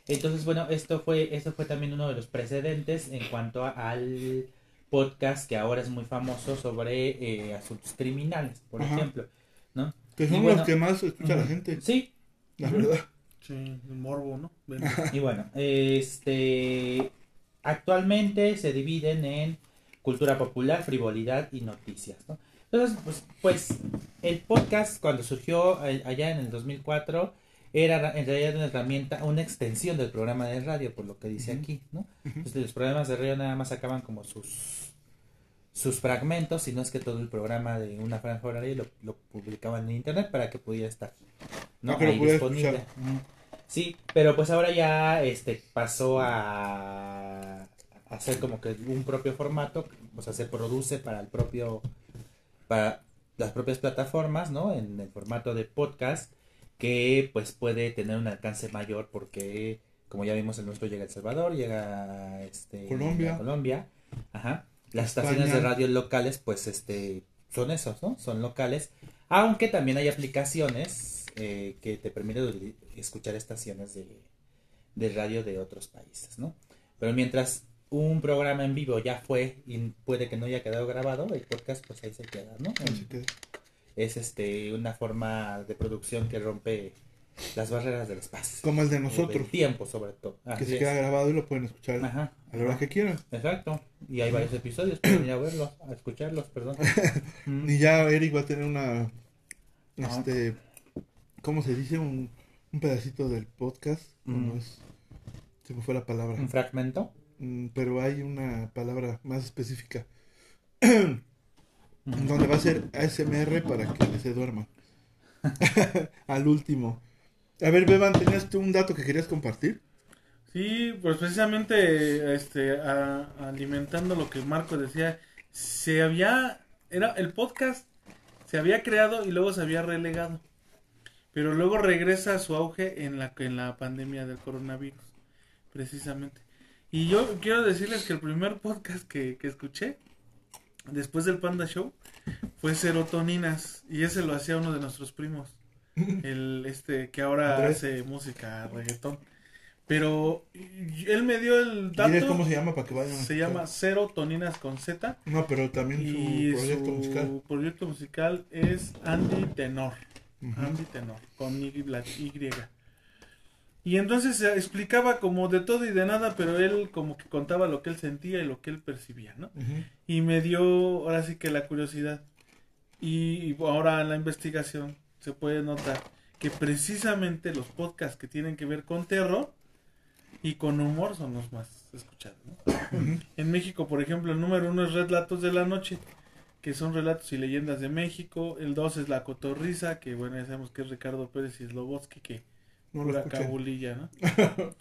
Entonces, bueno, esto fue, esto fue también uno de los precedentes en cuanto al podcast que ahora es muy famoso sobre eh, asuntos criminales, por Ajá. ejemplo. ¿no? Que son bueno, los que más escucha la gente, Sí, la verdad. Sí, el morbo, ¿no? Ven. Y bueno, este actualmente se dividen en cultura popular, frivolidad y noticias, ¿no? Entonces, pues, pues el podcast cuando surgió eh, allá en el 2004 era ra- en realidad una herramienta, una extensión del programa de radio, por lo que dice aquí, ¿no? Entonces, los programas de radio nada más sacaban como sus sus fragmentos, y no es que todo el programa de una franja horaria lo, lo publicaban en internet para que pudiera estar ¿no? Ah, ahí disponible. escuchar. Sí, pero pues ahora ya este pasó a, hacer como que un propio formato, o sea, se produce para el propio para las propias plataformas, ¿no? En el formato de podcast que pues puede tener un alcance mayor porque como ya vimos el nuestro llega a El Salvador, llega este Colombia. a Colombia. Ajá. Las España. estaciones de radio locales pues este son esos, ¿no? Son locales, aunque también hay aplicaciones eh, que te permiten escuchar estaciones de, de radio de otros países, ¿no? Pero mientras un programa en vivo ya fue y puede que no haya quedado grabado, el podcast pues ahí se queda, ¿no? Es este una forma de producción que rompe las barreras del espacio. como el de nosotros, tiempo sobre todo. que se es. queda grabado y lo pueden escuchar Ajá. a la hora que quieran. Exacto. Y hay varios episodios, pueden ir a verlos, a escucharlos, perdón. Mm. Y ya Eric va a tener una, Ajá. este, ¿cómo se dice? Un, un pedacito del podcast, Mm. es, se me fue la palabra, Un fragmento. Mm, pero hay una palabra más específica, donde va a ser ASMR para que se duerman. Al último. A ver, Beban, ¿tenías tú un dato que querías compartir? Sí, pues precisamente este a- alimentando lo que Marco decía, se había era el podcast se había creado y luego se había relegado. Pero luego regresa a su auge en la en la pandemia del coronavirus, precisamente. Y yo quiero decirles que el primer podcast que, que escuché después del Panda Show fue Serotoninas y ese lo hacía uno de nuestros primos. El este que ahora Andrés. hace música reggaetón. Pero él me dio el dato. cómo se llama para que vayan. Se llama Serotoninas con Z. No, pero también su proyecto su musical. proyecto musical es Andy Tenor. Andy Tenor, con Y. Y. Y entonces se explicaba como de todo y de nada, pero él como que contaba lo que él sentía y lo que él percibía, ¿no? Y me dio ahora sí que la curiosidad. Y ahora en la investigación se puede notar que precisamente los podcasts que tienen que ver con terror y con humor son los más escuchados. En México, por ejemplo, el número uno es Relatos de la Noche, que son relatos y leyendas de México. El dos es La Cotorrisa, que bueno, ya sabemos que es Ricardo Pérez y Slobotsky, que No escuché. cabulilla, ¿no?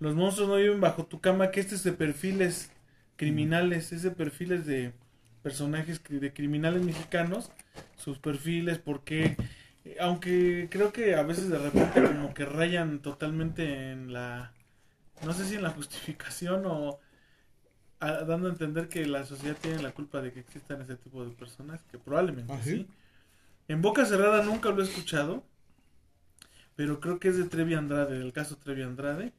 Los monstruos no viven bajo tu cama, que este es de perfiles criminales, es de perfiles de personajes de criminales mexicanos, sus perfiles, porque eh, aunque creo que a veces de repente como que rayan totalmente en la, no sé si en la justificación o a- dando a entender que la sociedad tiene la culpa de que existan ese tipo de personas, que probablemente ¿Ah, sí? sí. En Boca Cerrada nunca lo he escuchado, pero creo que es de Trevi Andrade, del caso Trevi Andrade.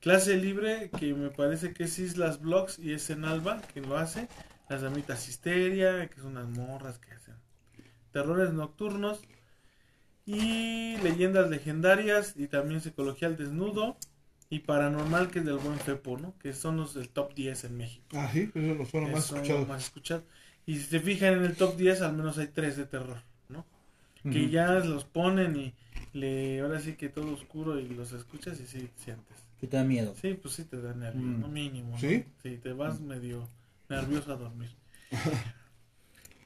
Clase libre, que me parece que es Islas Blogs y es en Alba quien lo hace. Las damitas Histeria, que son unas morras que hacen terrores nocturnos. Y leyendas legendarias y también psicología al desnudo. Y paranormal, que es del buen Fepo, ¿no? Que son los del top 10 en México. Ah, sí, esos los fueron que más escuchados. más escuchados. Y si se fijan en el top 10, al menos hay tres de terror, ¿no? Que Ujú. ya los ponen y le ahora sí que todo oscuro y los escuchas y sí sientes. Que te da miedo. Sí, pues sí te da nervios, Mm. ¿no? Mínimo. ¿no? ¿Sí? Sí, te vas medio nervioso a dormir.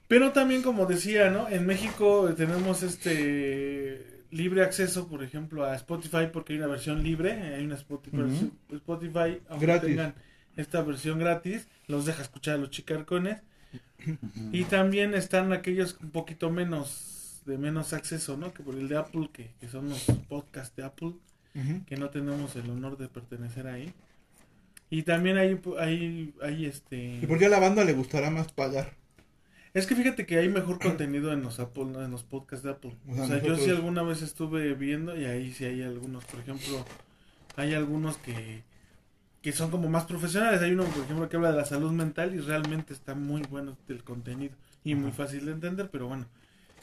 Pero también, como decía, ¿no? En México tenemos este libre acceso, por ejemplo, a Spotify porque hay una versión libre, hay una Spotify, Ujú. Spotify aunque Gratis. tengan esta versión gratis, los deja escuchar a los chicarcones. Y también están aquellos un poquito menos, de menos acceso, ¿no? Que por el de Apple, que, que son los podcasts de Apple, que no tenemos el honor de pertenecer ahí. Y también hay, hay, hay este... ¿Y por qué a la banda le gustará más pagar? Es que fíjate que hay mejor contenido en los Apple, en los podcasts de Apple. O O sea, yo sí alguna vez estuve viendo y ahí sí hay algunos, por ejemplo, hay algunos que, que son como más profesionales. Hay uno, por ejemplo, que habla de la salud mental y realmente está muy bueno el contenido y muy fácil de entender, pero bueno.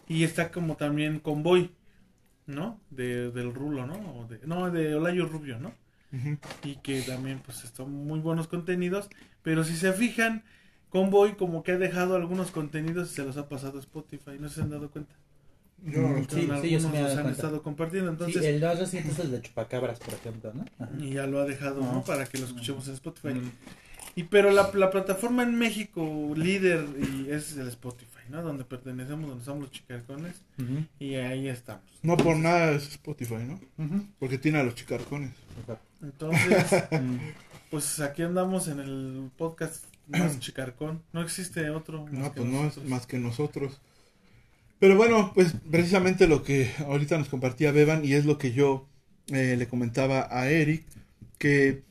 Y está como también Convoy, ¿no? De, del Rulo, ¿no? O de, no, de Olayo Rubio, ¿no? Y que también pues son muy buenos contenidos, pero si se fijan, Convoy como que ha dejado algunos contenidos y se los ha pasado a Spotify, no se han dado cuenta. Yo no. Sí, sí, algunos me los han cuenta. estado compartiendo, Sí, entonces el más reciente es el de Chupacabras, por ejemplo, ¿no? Ajá. y ya lo ha dejado, ¿no? Para que lo escuchemos en Spotify. Mm. Y pero la, la plataforma en México líder y es el Spotify, ¿no? Donde pertenecemos, donde somos los chicarcones y ahí estamos. No por nada es Spotify, ¿no? Porque tiene a los chicarcones. Exacto. Entonces, Mm. pues aquí andamos en el podcast más chicarcón. No existe otro. No, pues no es más que nosotros. Pero bueno, pues precisamente lo que ahorita nos compartía Beban y es lo que yo eh, le comentaba a Eric, que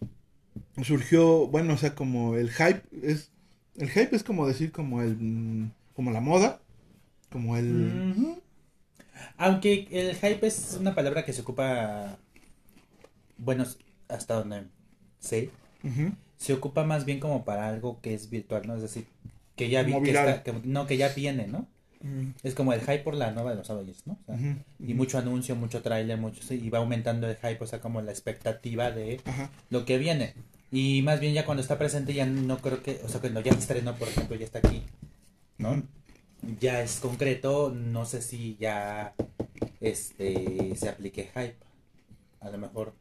surgió, bueno, o sea, como el hype, es el hype es como decir como el mm, como la moda, como el. Aunque el hype es una palabra que se ocupa, bueno, hasta donde sé, se ocupa más bien como para algo que es virtual, ¿no? Es decir, que ya vi que está, que- no, que ya viene, ¿no? Es como el hype por la nueva de los Avengers, ¿no? O sea, ujú, Y mucho anuncio, mucho tráiler, mucho, sí, y va aumentando el hype, o sea, como la expectativa de Ajá. lo que viene. Y más bien ya cuando está presente ya no creo que, o sea, cuando ya estrenó, por ejemplo, ya está aquí, ¿no? Ya es concreto, no sé si ya este se aplique hype. A lo mejor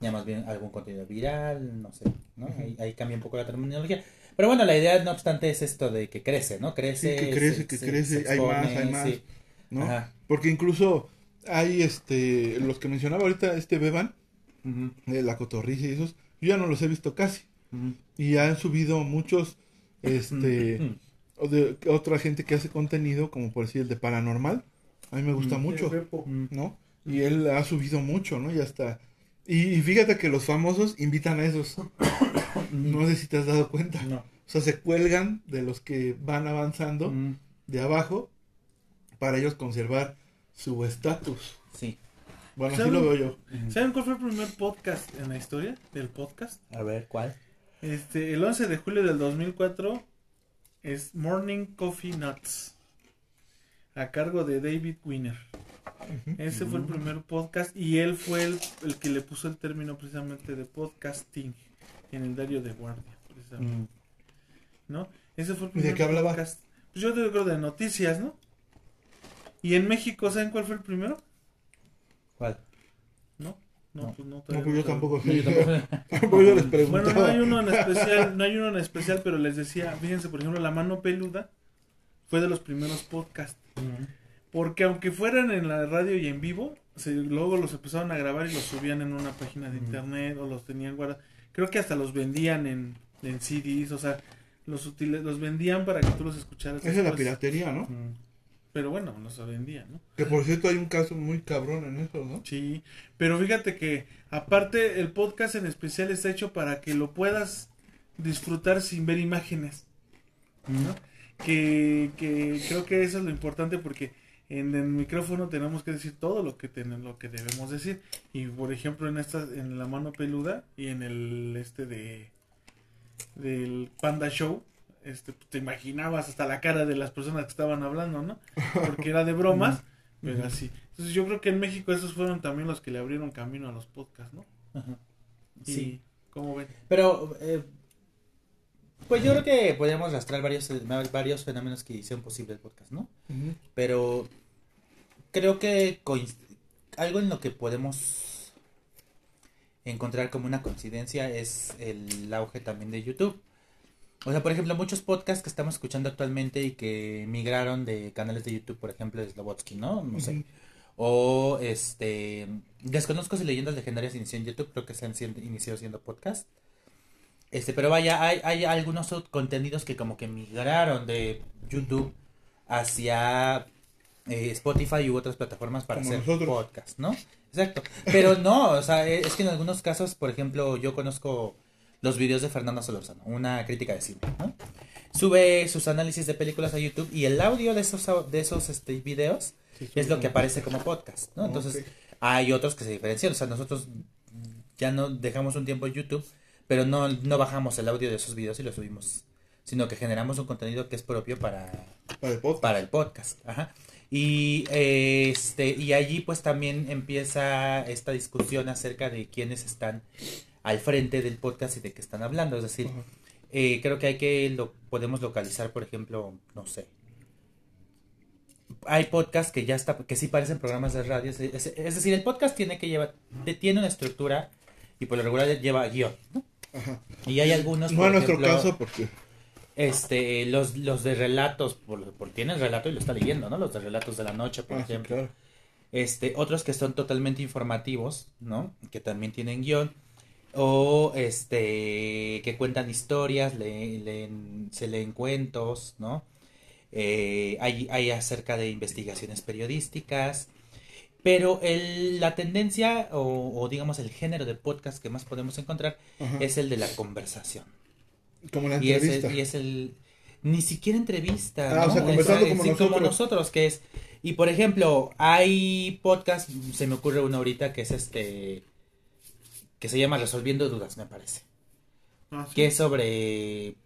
ya más bien algún contenido viral, no sé, ¿no? Ujú. ahí, ahí cambia un poco la terminología. Pero bueno, la idea no obstante es esto de que crece, ¿no? Crece, Sí, que crece, se- que se- crece, se hay más, hay más, sí. ¿no? Ajá. Porque incluso hay este los que mencionaba ahorita este Beban, eh, la cotorriza y esos, yo ya no los he visto casi. Y han subido muchos, este, o de otra gente que hace contenido, como por decir el de paranormal. A mí me gusta mucho. ¿no? Y él ha subido mucho, ¿no? Y hasta... Y, y fíjate que los famosos invitan a esos. No sé si te has dado cuenta. No. O sea, se cuelgan de los que van avanzando Mm, de abajo para ellos conservar su estatus. Sí. Bueno, así lo veo yo. ¿Saben cuál fue el primer podcast en la historia del podcast? A ver, ¿cuál? Este, el 11 de julio del 2004 es Morning Coffee Nuts a cargo de David Winner. Ese fue el primer podcast y él fue el, el que le puso el término precisamente de podcasting en el diario de guardia, precisamente, Mm, ¿no? Ese fue el ¿Y de primer qué hablaba? podcast. Pues yo creo de noticias, ¿no? Y en México, ¿saben cuál fue el primero? ¿Cuál? No, no, No. pues no. No, pues yo no tampoco yo tampoco. Tampoco yo les Bueno, no hay uno en especial, no hay uno en especial, pero les decía, fíjense, por ejemplo, La Mano Peluda fue de los primeros podcasts. Porque aunque fueran en la radio y en vivo, se, luego los empezaron a grabar y los subían en una página de internet o los tenían guardados. Creo que hasta los vendían en, en CDs, o sea, los, los vendían para que tú los escucharas. Esa es la piratería, ¿no? mm. Pero bueno, los vendían, ¿no? Que por cierto hay un caso muy cabrón en eso, ¿no? Sí, pero fíjate que aparte el podcast en especial está hecho para que lo puedas disfrutar sin ver imágenes, ¿no? Que, que creo que eso es lo importante porque en el micrófono tenemos que decir todo lo que tenemos, lo que debemos decir y por ejemplo en esta en la mano peluda y en el este de del Panda Show este te imaginabas hasta la cara de las personas que estaban hablando, ¿no? Porque era de bromas, pero así. Entonces yo creo que en México esos fueron también los que le abrieron camino a los podcasts, ¿no? Ajá. Sí. ¿Cómo ven? Pero, eh, pues yo creo que podríamos rastrear varios, varios fenómenos que hicieron posible el podcast, ¿no? Pero creo que algo en lo que podemos encontrar como una coincidencia es el auge también de YouTube. O sea, por ejemplo, muchos podcasts que estamos escuchando actualmente y que migraron de canales de YouTube, por ejemplo, de Slobotsky, ¿no? No sé. O este. Desconozco si Leyendas Legendarias inició en YouTube, creo que se han siendo- inició siendo podcast. Este, pero vaya, hay, hay algunos contenidos que como que migraron de YouTube hacia eh, Spotify u otras plataformas para Como hacer nosotros. podcast, ¿no? Exacto. Pero no, o sea, e, es que en algunos casos, por ejemplo, yo conozco los videos de Fernando Solorzano, una crítica de cine, ¿no? Sube sus análisis de películas a YouTube y el audio de esos, de esos este, videos Sí, es lo que aparece como podcast, ¿no? Entonces, hay otros que se diferencian, o sea, nosotros ya no dejamos un tiempo en YouTube, pero no, no bajamos el audio de esos videos y lo subimos, sino que generamos un contenido que es propio para, Para el podcast. para el podcast. Ajá. Y eh, este y allí pues también empieza esta discusión acerca de quiénes están al frente del podcast y de qué están hablando. Es decir, eh, creo que hay que lo podemos localizar, por ejemplo, no sé. Hay podcasts que ya está, que sí parecen programas de radio. Es, es- es decir, el podcast tiene que llevar, tiene una estructura y por lo regular lleva guion. ¿no? Ajá. Y hay algunos. No por en nuestro ejemplo, caso, porque. Este, los, los de relatos, por, por tiene el relato y lo está leyendo, ¿no? Los de relatos de la noche, por Ah, sí, ejemplo. claro. Este, otros que son totalmente informativos, ¿no? Que también tienen guion. O este, que cuentan historias, le- leen- se leen cuentos, ¿no? Eh, hay, hay acerca de investigaciones periodísticas. Pero el, la tendencia, o, o digamos el género de podcast que más podemos encontrar, Ajá. es el de la conversación. Como la Y es, entrevista. el, y es el. Ni siquiera entrevista. Ah, o sea, conversando como sí, nosotros. nosotros, que es. Y por ejemplo, hay podcast, se me ocurre uno ahorita que es este. que se llama Resolviendo Dudas, me parece. Ah, sí. Que es sobre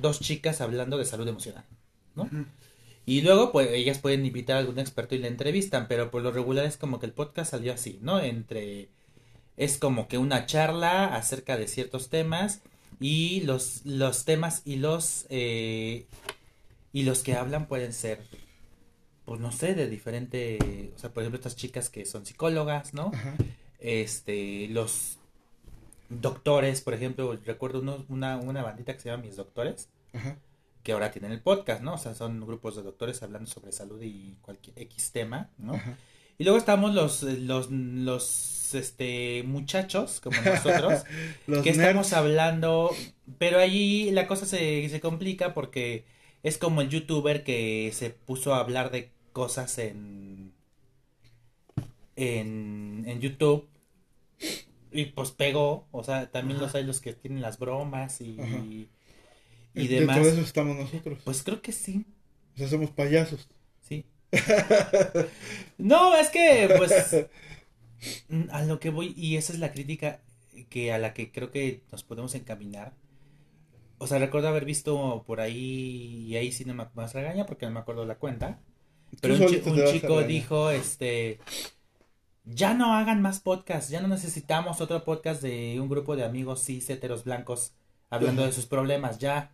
dos chicas hablando de salud emocional, ¿no? Ujú. Y luego, pues, ellas pueden invitar a algún experto y la entrevistan, pero por lo regular es como que el podcast salió así, ¿no? Entre. Es como que una charla acerca de ciertos temas y los, los temas y los. eh, y los que hablan pueden ser. Pues no sé, de diferente. O sea, por ejemplo, estas chicas que son psicólogas, ¿no? Ajá. Este. Los doctores, por ejemplo, recuerdo uno- una, una bandita que se llama Mis Doctores Ajá. Que ahora tienen el podcast, ¿no? O sea, son grupos de doctores hablando sobre salud y cualquier X tema, ¿no? Ajá. Y luego estamos los, los, los, este, muchachos, como nosotros, Los que nerds. estamos hablando, pero allí la cosa se, se complica porque es como el youtuber que se puso a hablar de cosas en, en, en YouTube y pues pegó, o sea, también los hay los que tienen las bromas y, Ajá. Y demás. de eso estamos nosotros. Pues creo que sí, O sea, somos payasos. sí. no, es que, pues, a lo que voy, y esa es la crítica que a la que creo que nos podemos encaminar. O sea, recuerdo haber visto por ahí, y ahí sí no me más regaña porque no me acuerdo la cuenta. Pero un, chi- chico dijo, este, ya no hagan más podcasts, ya no necesitamos otro podcast de un grupo de amigos cis heteros blancos hablando de sus problemas, ya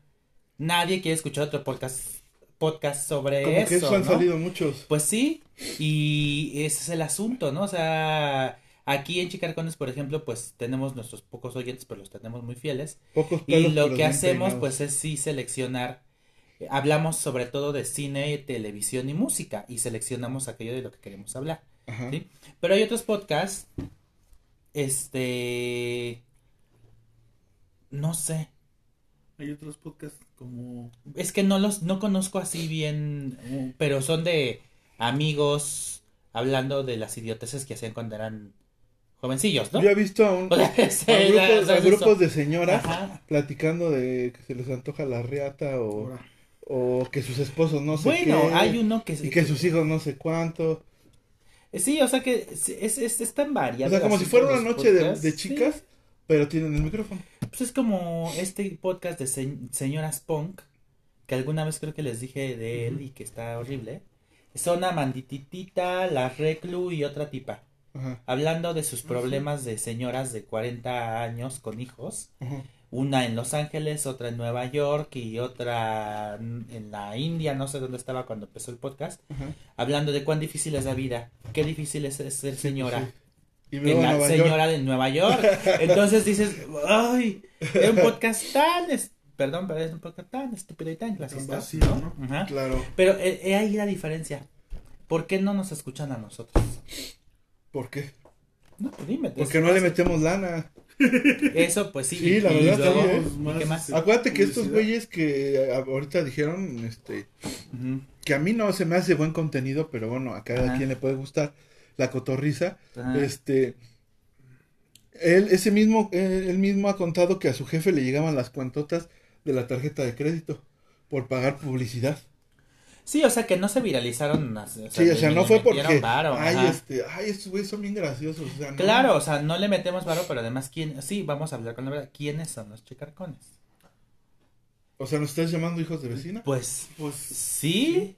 nadie quiere escuchar otro podcast podcast sobre Como eso, que eso han ¿no? salido muchos. Pues sí, y ese es el asunto, ¿no? O sea, aquí en Chicarcones, por ejemplo, pues tenemos nuestros pocos oyentes, pero los tenemos muy fieles. Pocos Y lo que hacemos, peinados. pues es sí seleccionar. eh, Hablamos sobre todo de cine, televisión y música, y seleccionamos aquello de lo que queremos hablar. Ajá. ¿sí? Pero hay otros podcasts, este, no sé, Hay otros podcasts como... es que no los, no conozco así bien, uh, pero son de amigos hablando de las idioteces que hacían cuando eran jovencillos, ¿no? Yo he visto a, un, O grupos, a de señoras Ajá. platicando de que se les antoja la riata o, o que sus esposos no sé Bueno, qué, hay uno que, y que sus hijos no sé cuánto. Sí, o sea que es, es, es- tan O variado. sea, como si fuera una noche de, Sí, chicas, pero tienen el micrófono. Pues es como este podcast de se- señoras punk, que alguna vez creo que les dije de él y que está horrible. Son Amandititita, la Reclu y otra tipa. Ajá, Hablando de sus sí. problemas de señoras de 40 años con hijos. Una en Los Ángeles, otra en Nueva York y otra en la India, no sé dónde estaba cuando empezó el podcast. Hablando de cuán difícil es la vida, qué difícil es ser señora. Sí. Y en la Nueva señora York. de Nueva York. Entonces dices, ay, es un podcast tan, es- perdón, pero es un podcast tan estúpido y tan tan clasista. vacío, ¿no? Ajá. Claro. Pero eh, eh, ahí la diferencia. ¿Por qué no nos escuchan a nosotros? ¿Por qué? No, pues dime. Porque no le metemos lana. Eso, pues sí. Sí, la y verdad, luego, sí, ¿eh? ¿y Más, qué más? este, Acuérdate que estos güeyes que ahorita dijeron, este, que a mí no se me hace buen contenido, pero bueno, a cada Ajá. quien le puede gustar la cotorriza. Ajá. Este, él, ese mismo, él, él mismo ha contado que a su jefe le llegaban las cuantotas de la tarjeta de crédito por pagar publicidad. Sí, o sea que no se viralizaron. O sea, Sí, o sea, no fue porque, varo, ay, ajá. este, ay, estos güeyes son bien graciosos. o sea, no. Claro, o sea, no le metemos varo, pero además, ¿quién? Sí, vamos a hablar con la verdad. ¿Quiénes son los chicarcones? O sea, ¿nos estás llamando hijos de vecina? Pues Pues sí,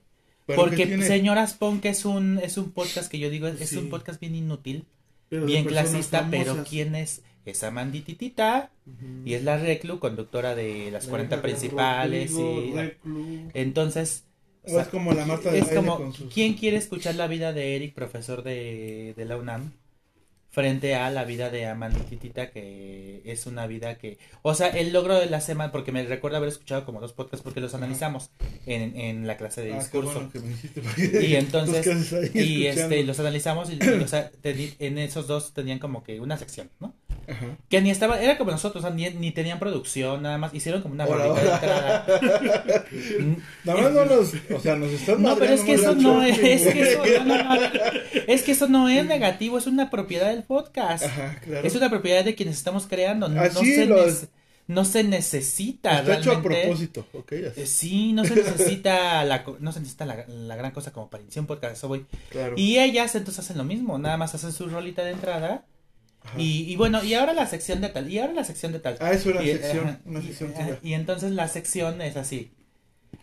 ¿Pero qué porque tiene? Señoras Punk es un, es un podcast que yo digo, es Sí. un podcast bien inútil, pero bien clasista, pero. ¿quién es? Es Amandititita Ujú. y es la Reclu, conductora de las La 40 hija de principales. Rodrigo, y Reclu. Entonces, o O sea, es como la Marta de es como, con sus... ¿quién quiere escuchar la vida de Eric, profesor de, de la UNAM? Frente a la vida de Amandititita, que es una vida que... O sea, el logro de la semana, porque me recuerdo haber escuchado como dos podcasts porque los analizamos en, en la clase de Ah, discurso. bueno dijiste, Y entonces, y escuchando. este, los analizamos y, y, o sea, en esos dos tenían como que una sección, ¿no? Ajá. Que ni estaba, era como nosotros, o sea, ni, ni tenían producción, nada más, hicieron como una entrada. Mm, Nada más no nos, o sea, nos están No, pero es que eso no es, que eso, no, es que eso no es negativo, es una propiedad del podcast. Ajá, claro. Es una propiedad de quienes estamos creando, no, Así se, lo- nece- no se necesita Está hecho a propósito, ok, así, Eh, Sí, no se necesita la, no se necesita la, la gran cosa como para iniciar un podcast, eso voy. claro. Y ellas entonces hacen lo mismo, nada más hacen su rolita de entrada. Y, y bueno, y ahora la sección de tal, y ahora la sección de tal. Ah, eso era Y, sección, ajá, una y- sección tuya. y entonces la sección es así.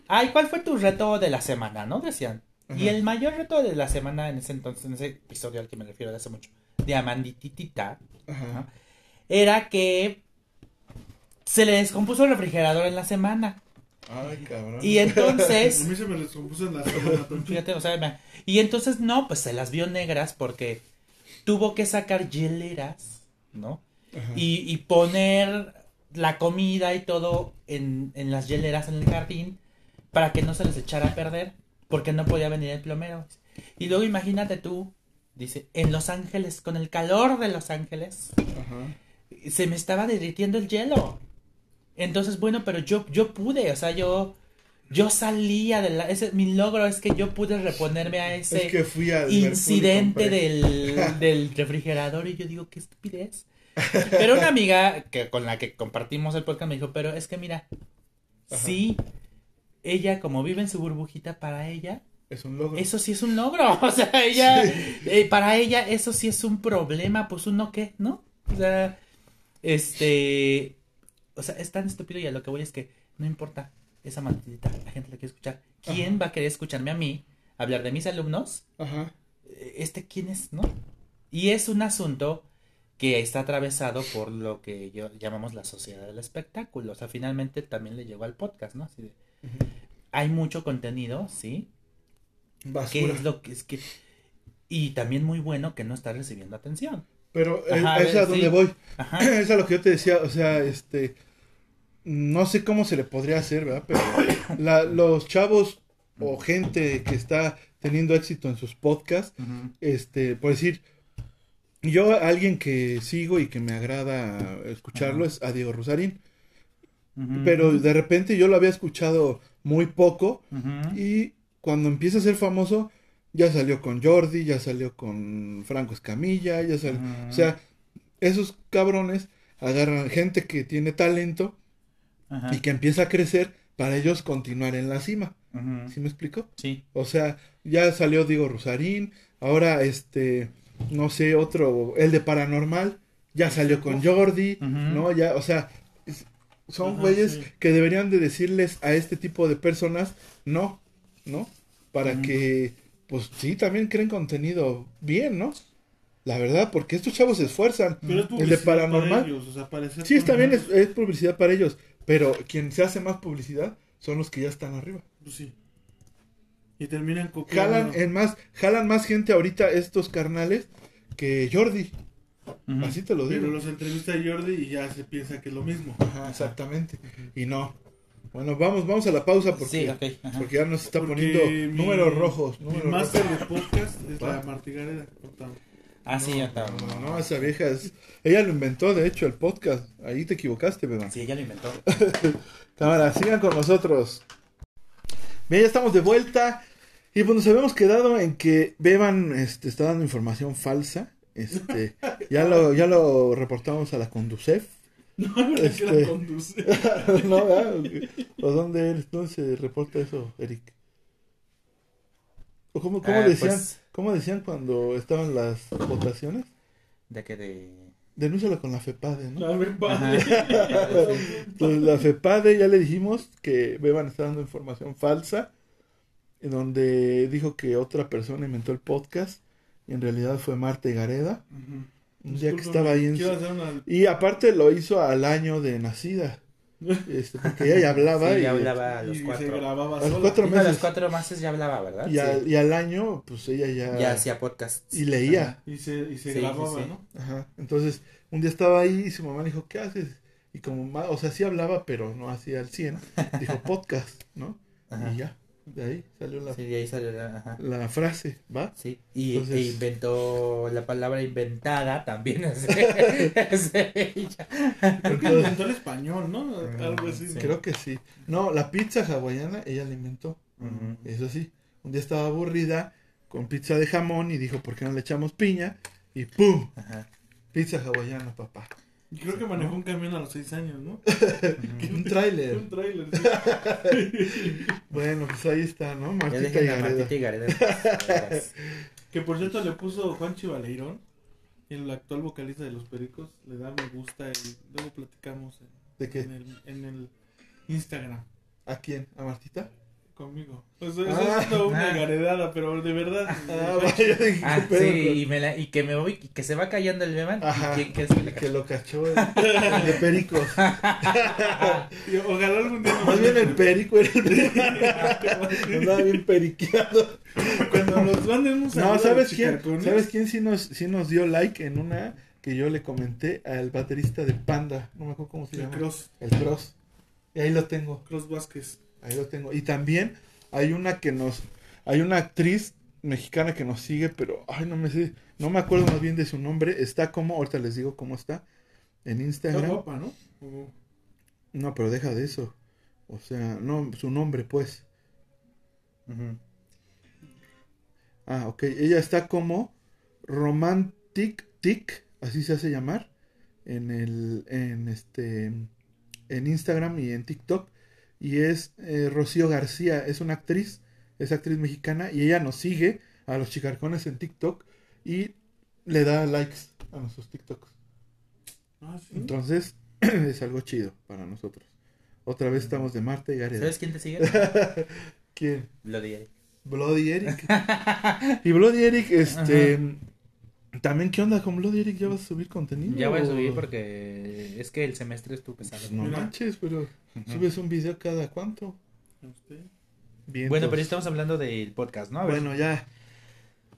Ay, ¿cuál fue tu reto de la semana? ¿No? Decían. Y el mayor reto de la semana en ese entonces, en ese episodio al que me refiero de hace mucho, de Amandititita, Ajá. era que se le descompuso el refrigerador en la semana. Ay, cabrón. Y A entonces, mí se me descompuso en la semana. Toncho. fíjate, o sea, me- y entonces no, pues se las vio negras porque tuvo que sacar hieleras, ¿no? Ajá. y, y poner la comida y todo en, en las hieleras en el jardín para que no se les echara a perder porque no podía venir el plomero. Y luego imagínate tú, dice, en Los Ángeles, con el calor de Los Ángeles, Ajá. se me estaba derritiendo el hielo. Entonces, bueno, pero yo, yo pude, o sea, yo, yo salía de la, ese, mi logro es que yo pude reponerme a ese Es que fui a Liverpool y incidente del, del refrigerador y yo digo, qué estupidez. Pero una amiga que con la que compartimos el podcast me dijo, pero es que mira, Ajá. sí, ella como vive en su burbujita, para ella, Es un logro. eso sí es un logro. O sea, ella, eh, para ella eso sí es un problema, pues uno qué, ¿no? O sea, este, o sea, es tan estúpido y a lo que voy es que no importa esa maldita, la gente la quiere escuchar. ¿Quién Ajá. va a querer escucharme a mí hablar de mis alumnos? Ajá. Eh, Este, ¿quién es, no? Y es un asunto que está atravesado por lo que yo llamamos la sociedad del espectáculo. O sea, finalmente también le llegó al podcast, ¿no? Así de, hay mucho contenido, ¿sí? ¿Qué Basura. es lo que es que y también muy bueno que no está recibiendo atención. Pero eh, Ajá, es a sí. donde voy. Ajá. es a lo que yo te decía, o sea, este, no sé cómo se le podría hacer, ¿verdad? Pero la- los chavos o gente que está teniendo éxito en sus podcasts, este, por decir, yo alguien que sigo y que me agrada escucharlo es a Diego Rosarín, pero de repente yo lo había escuchado muy poco y cuando empieza a ser famoso ya salió con Jordi, ya salió con Franco Escamilla, ya salió, o sea, esos cabrones agarran gente que tiene talento Ajá. y que empieza a crecer para ellos continuar en la cima. ¿Sí me explico? Sí. O sea, ya salió Diego Rosarín, ahora este, no sé, otro, el de Paranormal, ya salió con Jordi. ¿no? Ya, o sea, es- son güeyes sí. que deberían de decirles a este tipo de personas, no, ¿no? Para que, pues sí, también creen contenido bien, ¿no? La verdad, porque estos chavos se esfuerzan. Pero es El de publicidad Paranormal. para ellos, o sea, parecer Sí, también es, es publicidad para ellos, pero quien se hace más publicidad son los que ya están arriba. Pues sí. Y terminan copiando. Jalan en más, jalan más gente ahorita estos carnales que Jordi. Así te lo Pero digo. los entrevista a Jordi y ya se piensa que es lo mismo. Ajá, exactamente. Y no. Bueno, vamos, vamos a la pausa porque, Sí, porque ya nos está Porque poniendo mi- números rojos. Mi números máster de podcast es ¿Va? la martigareda. cortado. Ah, sí, ya está. No, no, esa vieja es... Ella lo inventó, de hecho, el podcast. Ahí te equivocaste, Beban. Sí, ella lo inventó. Cámara, sigan con nosotros. Bien, ya estamos de vuelta. Y pues nos habíamos quedado en que Beban este, está dando información falsa. Este, ya lo, ya lo reportamos a la Conducef. No, no Este- conducir. no, ¿verdad? ¿O dónde, él- dónde se reporta eso, Eric? ¿O cómo, cómo Ah, decían, pues- cómo decían cuando estaban las votaciones? De que de. Denúncialo con la FEPADE, ¿no? A ver, padre. Entonces, la FEPADE ya le dijimos que Beban está dando información falsa, en donde dijo que otra persona inventó el podcast, y en realidad fue Marta Gareda, Ujú. Un día que estaba ahí en quiero su- hacer una- Y aparte lo hizo al año de nacida, este, porque ella ya hablaba, Sí, y, ya hablaba a los y se cuatro. grababa A los cuatro Dijo, a los meses. cuatro meses ya hablaba, ¿verdad? y, al, Sí. y al año, pues ella ya... Ya hacía podcast. Y leía. Y se, y se Sí, grababa, sí, sí. ¿no? Ajá. Entonces, un día estaba ahí y su mamá le dijo, ¿qué haces? Y como, o sea, sí hablaba, pero no hacía al 100. Dijo podcast, ¿no? Ajá. Y ya, de ahí salió la, Sí, de ahí salió la. Ajá. la frase, ¿va? Sí, y Entonces- e inventó la palabra inventada también. Es de- es de ella. Creo que inventó el español, ¿no? Algo así. Sí. Creo que sí. No, la pizza hawaiana ella la inventó. Eso sí. Un día estaba aburrida con pizza de jamón y dijo, ¿por qué no le echamos piña? Y ¡pum! Ajá. Pizza hawaiana, papá. Y creo que manejó un camión a los seis años, ¿no? Un tráiler. Un trailer. sí. Bueno, pues ahí está, ¿no? Martita y a Gareda. Martita y Gareda. Que por cierto le puso Juan Chivaleirón, el actual vocalista de Los Pericos, le da me gusta y luego platicamos en, ¿De qué? en el, en el Instagram ¿A quién? ¿A Martita? Conmigo. Pues eso Ah. es toda una Ah. garedada, pero de verdad. Ah, vaya, dije, Ah, ¿qué pedo sí, y, me la- y que me voy, y que se va callando el Beban. Ajá. ¿Y quién que lo cachó el, el de Pericos. y ojalá algún día Más bien el Perico era el Andaba bien periqueado. Cuando nos manden un No, ¿sabes quién? ¿Sabes quién sí nos, sí nos dio like en una que yo le comenté al baterista de Panda? No me acuerdo cómo se El llama. Cross, El Cross. Y ahí lo tengo. Cross Vázquez. Ahí lo tengo. Y también hay una que nos. Hay una actriz mexicana que nos sigue, pero. Ay, no me sé. No me acuerdo más bien de su nombre. Está como. Ahorita les digo cómo está. En Está Instagram. guapa, ¿no? O- No, pero deja de eso. O sea, no, su nombre, pues. Ah, ok. Ella está como Romantic Tick, así se hace llamar, en el, en este, en Instagram y en TikTok. Y es eh, Rocío García, es una actriz, es actriz mexicana y ella nos sigue a los chicarcones en TikTok y le da likes a nuestros TikToks. Ah, sí. Entonces, es algo chido para nosotros. Otra vez estamos de Marta y Gareda. ¿Sabes quién te sigue? ¿Quién? Lo de Bloody Eric. y Bloody Eric, este. También, ¿qué onda con Bloody Eric? ¿Ya vas a subir contenido? Ya voy a subir porque es que el semestre estuvo pesado. Pues no Mira. manches, pero subes un video cada cuánto. Usted. Bien. Bueno, pero estamos hablando del podcast, ¿no? A ver. Bueno, ya.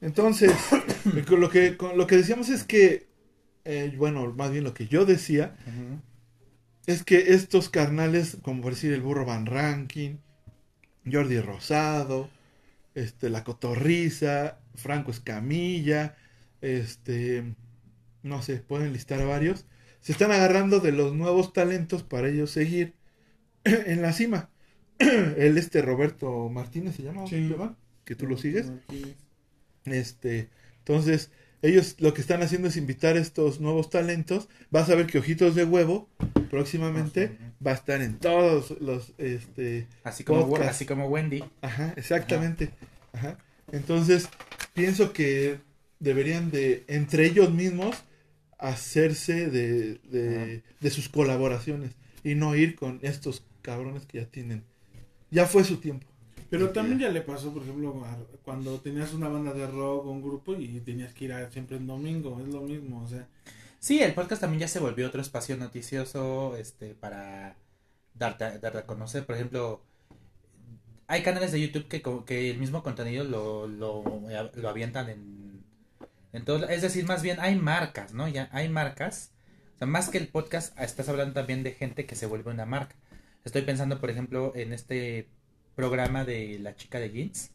Entonces, con lo que, con lo que decíamos es que. eh, bueno, más bien lo que yo decía es que estos carnales, como por decir el burro Van Ranking, Jordi Rosado, este, la Cotorriza, Franco Escamilla, este, no sé, pueden listar a varios, se están agarrando de los nuevos talentos para ellos seguir en la cima. El este Roberto Martínez se llama, Sí. que tú lo sigues. Este, entonces, ellos lo que están haciendo es invitar estos nuevos talentos. Vas a ver que Ojitos de Huevo próximamente va a estar en todos los, este, Así como, Podcast. así como Wendy. ajá, exactamente, ajá. Entonces, pienso que deberían de, entre ellos mismos, hacerse de, de, de sus colaboraciones y no ir con estos cabrones que ya tienen. Ya fue su tiempo. Pero también ya le pasó, por ejemplo, a- cuando tenías una banda de rock o un grupo y tenías que ir a- siempre en domingo, es lo mismo, o sea, Sí, el podcast también ya se volvió otro espacio noticioso este para darte, a- darte a conocer. Por ejemplo, hay canales de YouTube que, que el mismo contenido lo, lo, lo avientan en, en todo. Es decir, más bien hay marcas, ¿no? Ya hay marcas. O sea, más que el podcast, estás hablando también de gente que se vuelve una marca. Estoy pensando, por ejemplo, en este programa de la chica de jeans.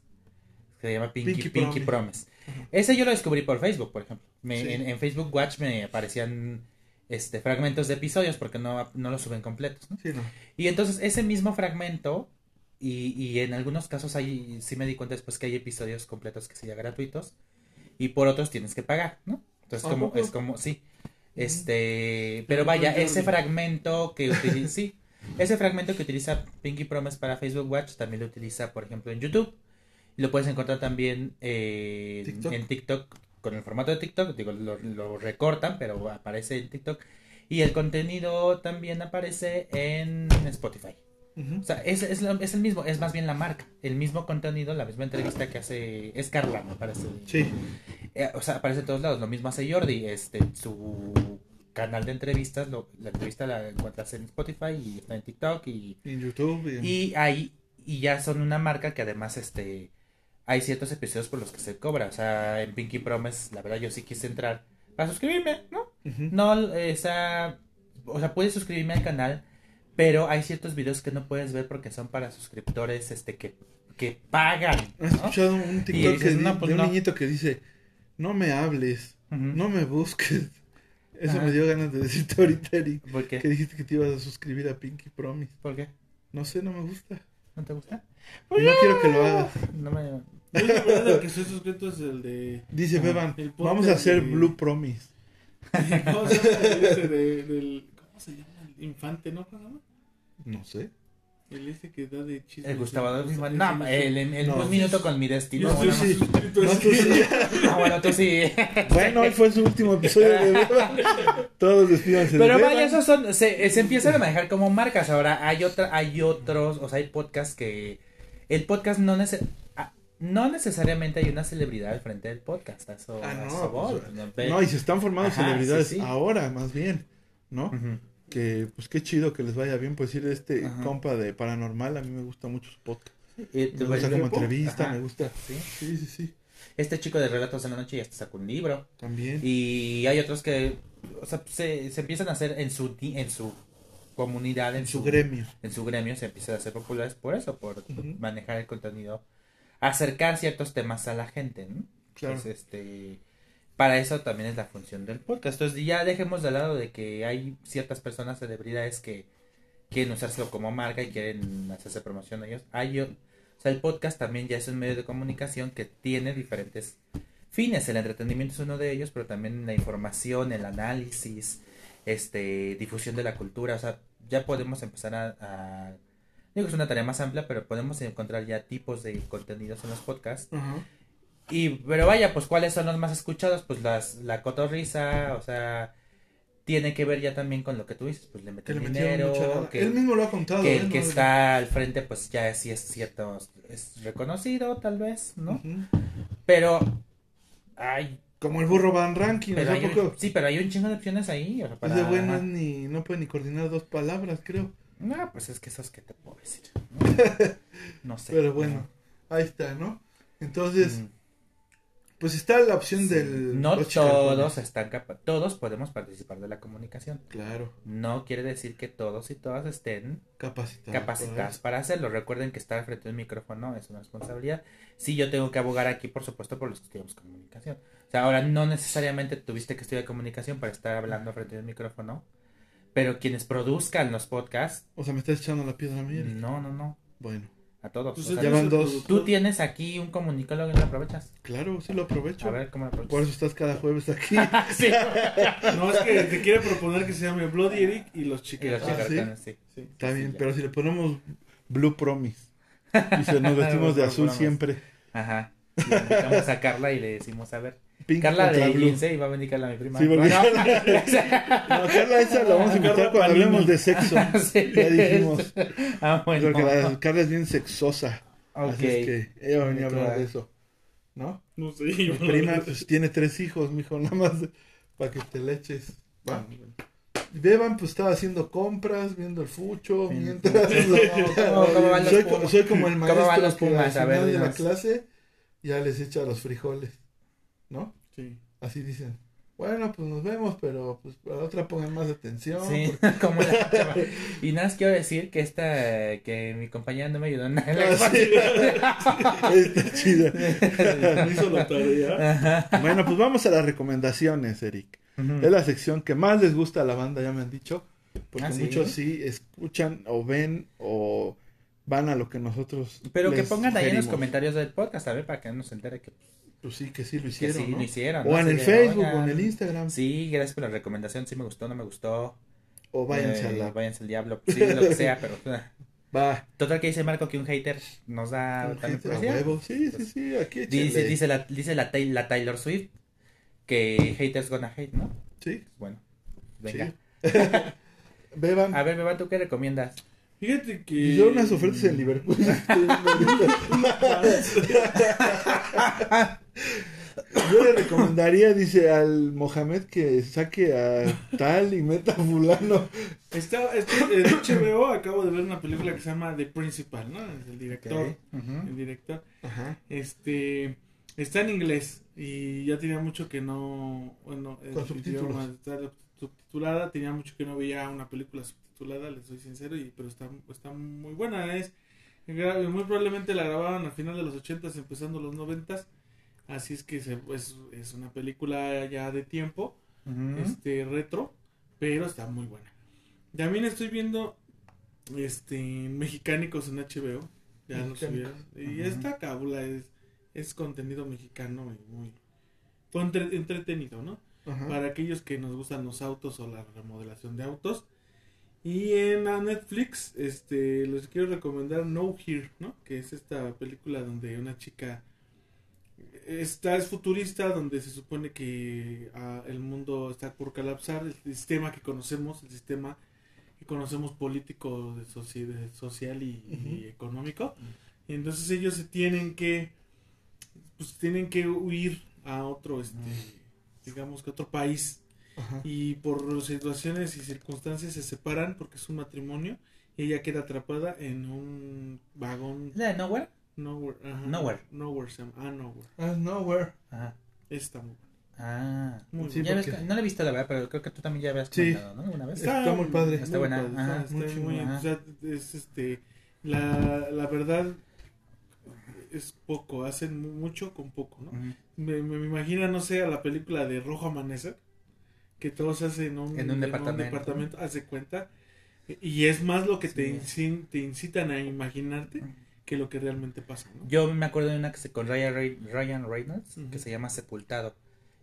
que se llama Pinky, Pinky Pinky, Promise. Promise. Ese yo lo descubrí por Facebook, por ejemplo. Me- Sí. en, en Facebook Watch me aparecían este fragmentos de episodios porque no, no los suben completos. ¿no? Sí, no. Y entonces ese mismo fragmento, y, y en algunos casos hay, sí me di cuenta después que hay episodios completos que sean gratuitos, y por otros tienes que pagar, ¿no? Entonces ¿A como, poco? es como, sí. Este, pero vaya, ese fragmento que utiliza, sí, ese fragmento que utiliza Pinky Promise para Facebook Watch también lo utiliza, por ejemplo, en YouTube. Lo puedes encontrar también eh, en- TikTok. en TikTok con el formato de TikTok, digo, lo, lo recortan, pero aparece en TikTok. Y el contenido también aparece en Spotify. O sea, es, es, lo- es el mismo, es más bien la marca. El mismo contenido, la misma entrevista que hace. Es Carla, me parece. Sí. Eh, o sea, aparece en todos lados. Lo mismo hace Jordi. Este, su canal de entrevistas, lo- la entrevista la encuentras en Spotify y está en TikTok. Y, En YouTube. y ahí, y ya son una marca que además, este. Hay ciertos episodios por los que se cobra. O sea, en Pinky Promise, la verdad, yo sí quise entrar para suscribirme, ¿no? No, o sea, o sea, puedes suscribirme al canal, pero hay ciertos videos que no puedes ver porque son para suscriptores, este, que, que pagan, ¿Has ¿no? escuchado un TikTok dices, que di- no, pues de un no. niñito que dice, no me hables, no me busques? Eso Ajá. me dio ganas de decirte ahorita, Eric, ¿Por qué? que dijiste que te ibas a suscribir a Pinky Promise. ¿Por qué? No sé, no me gusta. ¿No te gusta? Y no quiero que lo hagas. No me... Yo la verdad el que estoy suscrito es el de... Dice Ajá. Beban, vamos a hacer de- Blue Promise. ¿Cómo se llama? Infante, ¿no? No sé. El ese que da de chismes. El Gustavo Adolfo. ese- No, el, el, el No. un minuto con mi destino. Yo bueno, estoy no. tú sí. No, bueno, tú sí. Bueno, hoy fue su último episodio de. Todos despídanse de Pero vaya, esos son, se, se empiezan a manejar como marcas. Ahora hay otra, hay otros, o sea, hay podcasts que el podcast no nece- ah, no necesariamente hay una celebridad al frente del podcast. a Ah, no, pues, No, y se están formando Ajá, celebridades sí, sí. ahora, más bien, ¿no? Ujú. Que, pues qué chido que les vaya bien. Pues decir, este Ajá. compa de Paranormal, a mí me gusta mucho su podcast. Y- Me gusta como entrevista, Ajá. me gusta. Sí. Sí, sí, sí. Este chico de Relatos en la Noche ya hasta sacó un libro. También. Y hay otros que, o sea, se, se empiezan a hacer en su, en su comunidad, en, en su gremio. en su gremio, se empiezan a hacer populares por eso, por manejar el contenido, acercar ciertos temas a la gente, ¿no? Claro. Entonces, este, para eso también es la función del podcast. Entonces, ya dejemos de lado de que hay ciertas personas, celebridades que quieren usárselo como marca y quieren hacerse promoción a ellos. Hay, o sea, el podcast también ya es un medio de comunicación que tiene diferentes fines. El entretenimiento es uno de ellos, pero también la información, el análisis, este, difusión de la cultura. O sea, ya podemos empezar a, a- digo, es una tarea más amplia, pero podemos encontrar ya tipos de contenidos en los podcasts. Y, pero vaya, pues, ¿cuáles son los más escuchados? Pues las, la cotorrisa, o sea, tiene que ver ya también con lo que tú dices, pues le Que meten le dinero, que, Él mismo lo ha contado. que ¿eh? el que No- está al frente, pues ya sí es cierto, es reconocido tal vez, ¿no? Pero, ay, Como el burro Van Ranking. pero o sea, hay un- poco- sí, pero hay un chingo de opciones ahí, o sea, para... No, es ni, no puede ni coordinar dos palabras, creo. No, pues es que esos que te puedo decir, ¿no? No sé. Pero bueno, ahí está, ¿no? Entonces, Mm. Pues está la opción del... No todos están capa- todos podemos participar de la comunicación. Claro, No quiere decir que todos y todas estén capacitados. capacitadas para hacerlo. Recuerden que estar frente a un micrófono es una responsabilidad. Sí, yo tengo que abogar aquí, por supuesto, por los que estudiamos comunicación. O sea, ahora no necesariamente tuviste que estudiar comunicación para estar hablando frente a un micrófono, pero quienes produzcan los podcasts, O sea, me estás echando la piedra a mí. No, no, no, Bueno, a todos. Pues O sea, ya eres van el dos. tú tienes aquí un comunicólogo y lo aprovechas. claro, sí lo aprovecho. A ver cómo lo aprovechas. Por eso estás cada jueves aquí. Sí. No, es que te quiere proponer que se llame Bloody Eric y los chicos. Ah, ¿sí? sí. Sí. Está Sí, bien, ya. pero si le ponemos Blue Promise y se nos vestimos de azul siempre. Ajá. Y le invitamos a Carla y le decimos, a ver. Pink Carla de Blue. Lince y va a venir Carla mi prima. Sí, porque Bueno. No, Carla esa la vamos a invitar cuando hablemos de sexo. Sí. Ya dijimos. Ah, bueno. Porque la Carla es bien sexosa. Ok. Así es que ella va a venir a hablar de eso. ¿No? No sé. Mi prima pues, tiene tres hijos, mijo, nada más para que te le eches. ¿va? Beban pues estaba haciendo compras, viendo el fucho, Bien. mientras... ¿Cómo- cómo van los soy, soy como el ¿Cómo maestro van los que Pumas? al A ver, de la clase ya les echa los frijoles, ¿no? Sí. Así dicen. Bueno, pues nos vemos, pero pues para la otra pongan más atención. Sí, porque- como la. Y nada más quiero decir que esta, que mi compañera no me ayudó en nada. Ah, sí. Está chida. Me hizo la tarea. Bueno, pues vamos a las recomendaciones, Eric. Es la sección que más les gusta a la banda, ya me han dicho. Porque ¿Ah, sí? muchos sí escuchan o ven o van a lo que nosotros. Pero que les pongan ahí en los comentarios del podcast, a ver, para que uno se entere que, Pues sí, que sí lo que hicieron. sí ¿no? lo hicieron. O ¿no? en el Facebook o "Oigan, en el Instagram. Sí, gracias por la recomendación, sí me gustó, no me gustó. O váyanse Eh, a la. Váyanse al diablo, sí, lo que sea, pero... Va. Total que dice Marco que un hater nos da Un hater a huevo. Sí, sí, sí. Aquí Dice, dice, la, dice la, la Taylor Swift que haters gonna hate, ¿no? Sí. Bueno, venga. sí. Beban. A ver, Beba, ¿tú qué recomiendas? Fíjate que. Y yo unas ofertas en Liverpool. Yo le recomendaría, dice al Mohamed, que saque a tal y meta a fulano. Está, estoy- en HBO acabo de ver una película que se llama The Principal, ¿no? Es el director. El director. Ajá. Este. Está en inglés. Y ya tenía mucho que no. Bueno, Con subtítulos. idioma está subtitulada. Tenía mucho que no veía una película subtitulada, les soy sincero. Y, pero está, está muy buena. Es. Muy probablemente la grababan a final de los 80s, empezando los 90s. Así es que se, pues, es una película ya de tiempo este retro, pero está muy buena. También estoy viendo este mexicánicos en HBO, ya lo subieron. Y esta cábula es es contenido mexicano y muy entre- entretenido, ¿no? Para aquellos que nos gustan los autos o la remodelación de autos. Y en la Netflix, este, les quiero recomendar No Here, ¿no? Que es esta película donde una chica está es futurista, donde se supone que ah, el mundo está por colapsar, el sistema que conocemos, el sistema que conocemos político, de soci- de social y, económico. Y entonces ellos se tienen que, pues tienen que huir a otro, este, digamos que otro país Ajá. y por situaciones y circunstancias se separan porque es un matrimonio y ella queda atrapada en un vagón ¿Es la de Nowhere? nowhere ajá, Nowhere. nowhere se llama, ah nowhere Ah, nowhere. Ajá. está muy bueno. Ah. Muy Sí, Ya ves porque- que- no la he visto, la verdad, pero creo que tú también ya habías Sí. comentado, ¿no? Alguna vez. Está muy padre. Está buena, padre, ajá, está- muy está chingón, muy- ajá. o sea, es este la, la verdad es poco hacen mu- mucho con poco no Ujú. me, me imagino no sé a la película de Rojo Amanecer que todo se hace en un, En un departamento. departamento, haz de cuenta y es más lo que te, incin- te incitan a imaginarte que lo que realmente pasa ¿no? Yo me acuerdo de una que se con Ryan, Ryan Reynolds que se llama Sepultado.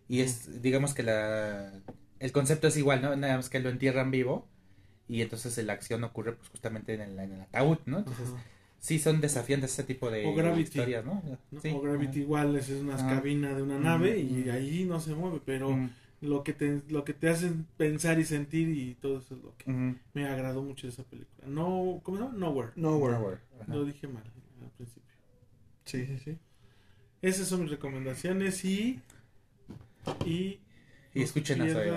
Y es, digamos que la el concepto es igual, ¿no? Nada más que lo entierran vivo y entonces la acción ocurre pues justamente en el, en el ataúd, ¿no? Entonces, Ajá. sí son desafiantes ese tipo de O Gravity. historias, ¿no? ¿no? Sí, o Gravity igual es una cabina de una nave y ahí no se mueve pero lo que te lo que te hacen pensar y sentir y todo eso es lo que ujú. me agradó mucho de esa película no ¿cómo se llama? Nowhere Nowhere. Nowhere, lo dije mal al principio Sí, sí, sí. esas son mis recomendaciones y y Y no escuchen a Zoe.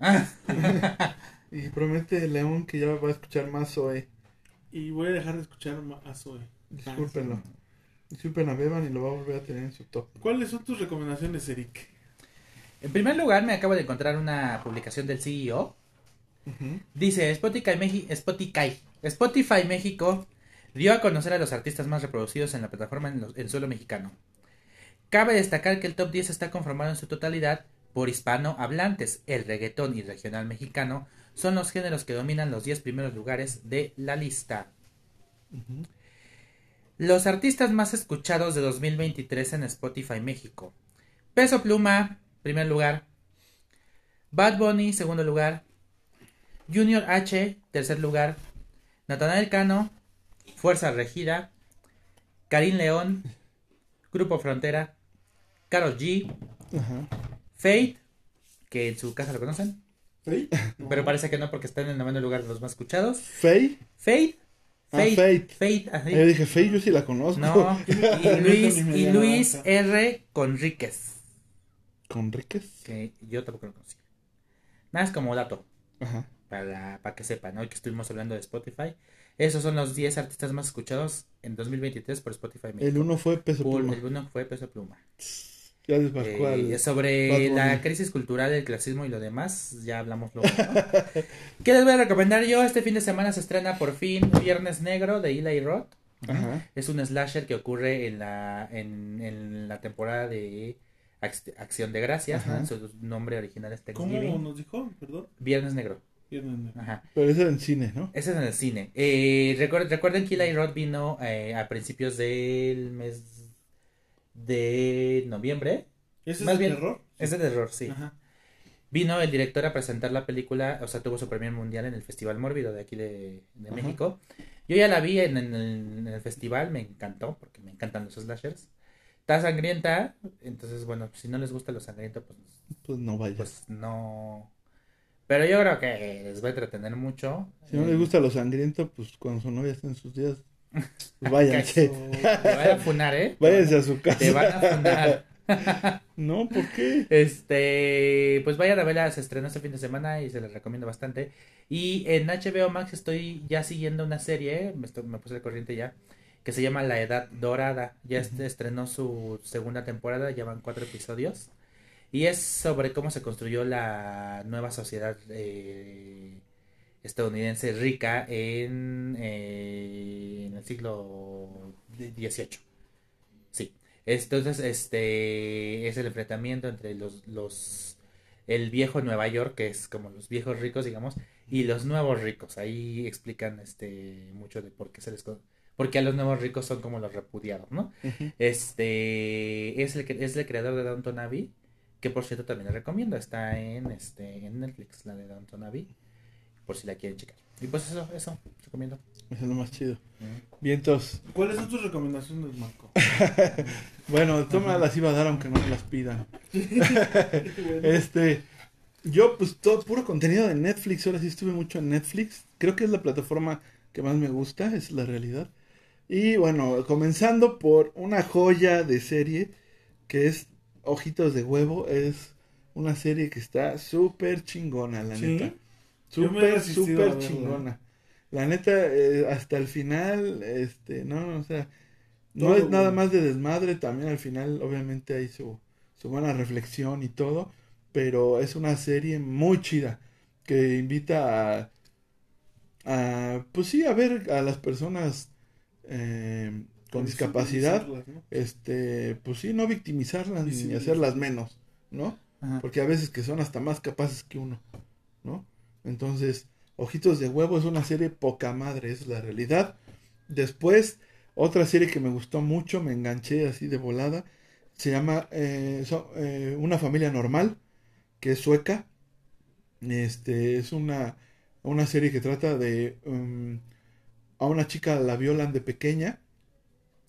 Ah. Ah, Y promete León que ya va a escuchar más hoy. y voy a dejar de escuchar a Zoe Discúlpenlo. Disculpen a Beban y lo va a volver a tener en su top. ¿cuáles son tus recomendaciones Eric? En primer lugar, me acabo de encontrar una publicación del CEO. Dice Spotify, Spotify, Spotify México dio a conocer a los artistas más reproducidos en la plataforma en, los- en suelo mexicano. Cabe destacar que el top 10 está conformado en su totalidad por hispanohablantes. El reggaetón y regional mexicano son los géneros que dominan los 10 primeros lugares de la lista. Los artistas más escuchados de 2023 en Spotify México. Peso Pluma, primer lugar. Bad Bunny, segundo lugar. Junior H, tercer lugar. Natanael Cano, Fuerza Regida. Karim León, Grupo Frontera. Karol G, Ajá. Fate, que en su casa lo conocen, ¿Fey? pero parece que no porque está en el noveno lugar de los más escuchados. ¿Fey? Fate, Ah, Fate, Fate. Fate, así. Yo dije, Fey, yo sí la conozco. No, y Luis, y Luis. R. Conríquez, ¿Con Ríquez? que yo tampoco lo conocí. Nada, es como dato, Ajá. para, para que sepan, hoy que estuvimos hablando de Spotify. Esos son los 10 artistas más escuchados en 2023 por Spotify México. El uno fue Peso Pluma. el uno fue Peso Pluma. Ya Eh, sobre la crisis cultural, el clasismo y lo demás, ya hablamos luego. ¿no? ¿Qué les voy a recomendar yo? Este fin de semana se estrena por fin Viernes Negro de Eli Roth. Ajá. Es un slasher que ocurre en la, en, en la temporada de Acción de Gracias. ¿no? Su nombre original es ¿Cómo Thanksgiving. nos dijo? Perdón. Viernes Negro. Viernes negro. Ajá. Pero eso era en cine, ¿no? Ese es en el cine. Eh, recuer- recuerden que Eli Roth vino eh, a principios del mes de noviembre. ¿Ese Más es bien, el terror? Es de terror, sí. Ajá. Vino el director a presentar la película, o sea, tuvo su premier mundial en el Festival Mórbido de aquí de. México. Yo ya la vi en, en el, en el festival, me encantó, porque me encantan los slashers. Está sangrienta, entonces, bueno, si no les gusta lo sangriento, pues, Pues no vaya. pues no. Pero yo creo que les va a entretener mucho. si no Eh, les gusta lo sangriento, pues cuando su novia está en sus días, pues váyanse. Te van a funar, ¿eh? váyanse a su Te van casa. a funar. No, ¿por qué? Este, pues vayan a verla, se estrenó este fin de semana y se les recomiendo bastante. Y en HBO Max estoy ya siguiendo una serie, me, estoy- me puse al corriente ya, que se llama La Edad Dorada. Ya este estrenó su segunda temporada, ya van cuatro episodios. Y es sobre cómo se construyó la nueva sociedad eh, estadounidense rica en, eh, en el siglo XVIII. Sí. Entonces, este es el enfrentamiento entre los, los el viejo Nueva York, que es como los viejos ricos, digamos, y los nuevos ricos. Ahí explican este mucho de por qué se les con- porque a los nuevos ricos son como los repudiados, ¿no? Este es el que es el creador de Downton Abbey, que por cierto también la recomiendo, está en este en Netflix, la de Downton Abbey, por si la quieren checar. Y pues eso, eso, recomiendo. Eso es lo más chido. Ujú. Vientos. ¿Cuáles son tus recomendaciones, Marco? Bueno, toma las iba a dar aunque no me las pidan. Este, yo pues todo puro contenido de Netflix, ahora sí estuve mucho en Netflix. Creo que es la plataforma que más me gusta, es la realidad. Y bueno, comenzando por una joya de serie que es Ojitos de Huevo, es una serie que está súper chingona, la ¿Sí? neta. Súper, súper chingona. La neta, eh, hasta el final, este, no, o sea, no Todo es nada bueno. más de desmadre, también al final obviamente hay su, su buena reflexión y todo, pero es una serie muy chida que invita a, a pues sí, a ver a las personas eh, con discapacidad, Visibilizarlas, ¿no? este, pues sí, no victimizarlas ni Visibilizar. hacerlas menos, ¿no? Ajá. Porque a veces que son hasta más capaces que uno, ¿no? Entonces, Ojitos de Huevo es una serie poca madre, es la realidad. Después, otra serie que me gustó mucho, me enganché así de volada, se llama eh, so- eh, Una familia normal, que es sueca. Este, es una, una serie que trata de... um, a una chica la violan de pequeña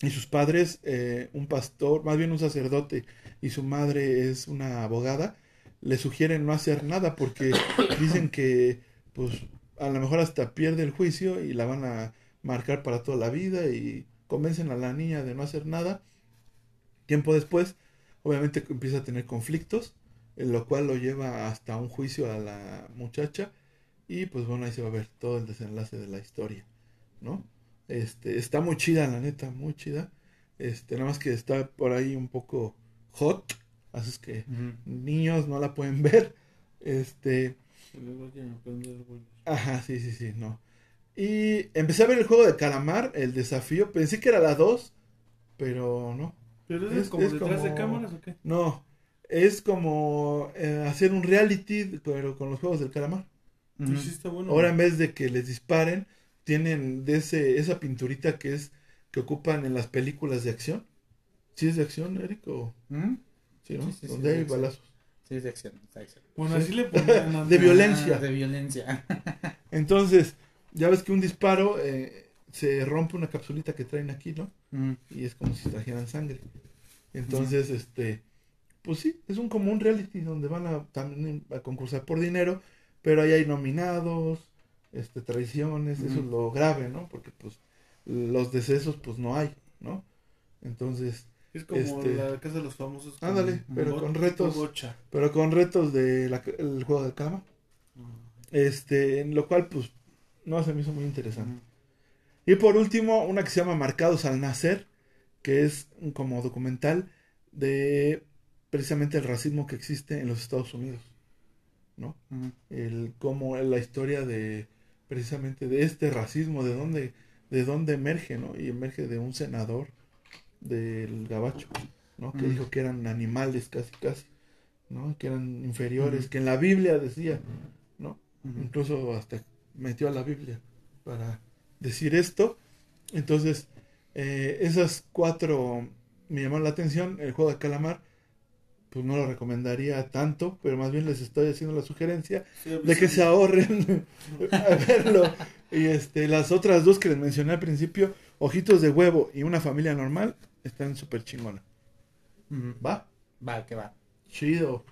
y sus padres, eh, un pastor, más bien un sacerdote y su madre es una abogada, le sugieren no hacer nada porque dicen que pues a lo mejor hasta pierde el juicio y la van a marcar para toda la vida y convencen a la niña de no hacer nada. Tiempo después, obviamente empieza a tener conflictos, en lo cual lo lleva hasta un juicio a la muchacha y pues bueno, ahí se va a ver todo el desenlace de la historia, ¿no? Este, está muy chida, la neta, muy chida. Este, nada más que está por ahí un poco hot, así es que niños no la pueden ver. Este, ajá, sí, sí, sí, no. Y empecé a ver el juego de calamar, el desafío. Pensé que era la 2, pero no. ¿Pero es, Es- como es detrás de cámaras o qué? No, es como eh, hacer un reality, pero con los juegos del calamar. Sí está bueno. Ahora en vez de que les disparen, tienen de ese, esa pinturita que es que ocupan en las películas de acción. ¿Sí es de acción, Eric? O... Ujú. Sí, ¿no? Sí, sí, sí, Donde de hay balazos. Sí, es de acción, de acción. Bueno, Sí. así le ponían. De violencia. Ah, de violencia. Entonces, ya ves que un disparo eh, se rompe una capsulita que traen aquí, ¿no? Ujú. Y es como si trajeran sangre. Entonces, este, pues sí, es un como un reality donde van a también a concursar por dinero, pero ahí hay nominados, este, traiciones, eso es lo grave, ¿no? Porque pues los decesos pues no hay, ¿no? Entonces, Es como Este- la casa de los famosos. ándale, pero con retos, pero con retos de la- el juego de cama, este, en lo cual pues no se me hizo muy interesante. Y por último, una que se llama Marcados al Nacer, que es un como documental de precisamente el racismo que existe en los Estados Unidos, ¿no? El cómo la historia de precisamente de este racismo, de dónde de dónde emerge, ¿no? Y emerge de un senador del Gabacho, ¿no? Que Mm. dijo que eran animales casi casi, ¿no? Que eran inferiores, que en la Biblia decía, ¿no? Incluso hasta metió a la Biblia para decir esto. Entonces, eh, esas cuatro me llamaron la atención. El juego de calamar, pues no lo recomendaría tanto, pero más bien les estoy haciendo la sugerencia Sí, de que sí. se ahorren a verlo. Y este, las otras dos que les mencioné al principio, Ojitos de Huevo y Una Familia Normal, están súper chingona. Ujú. ¿Va? Va, que va. Chido.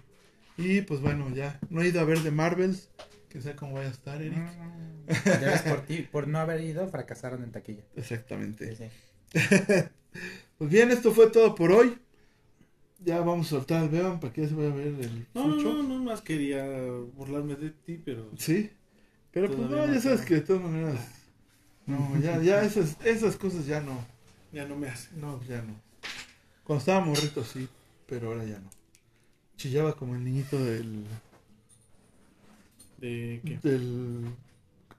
Y pues bueno, ya no he ido a ver de Marvels, que sé cómo vaya a estar, Eric. Ya ves, por ti, por no haber ido, fracasaron en taquilla. Exactamente. Sí, sí. Pues bien, esto fue todo por hoy. Ya vamos a soltar al Beban para que ya se vaya a ver el No, fucho. no, no, más quería burlarme de ti, pero... Sí. Pero pues no, ya sabes que de todas maneras. No, ya, ya esas, esas cosas ya no. Ya no me hace. No, ya no. Cuando estaba morrito sí, pero ahora ya no. Chillaba como el niñito del. De que... del.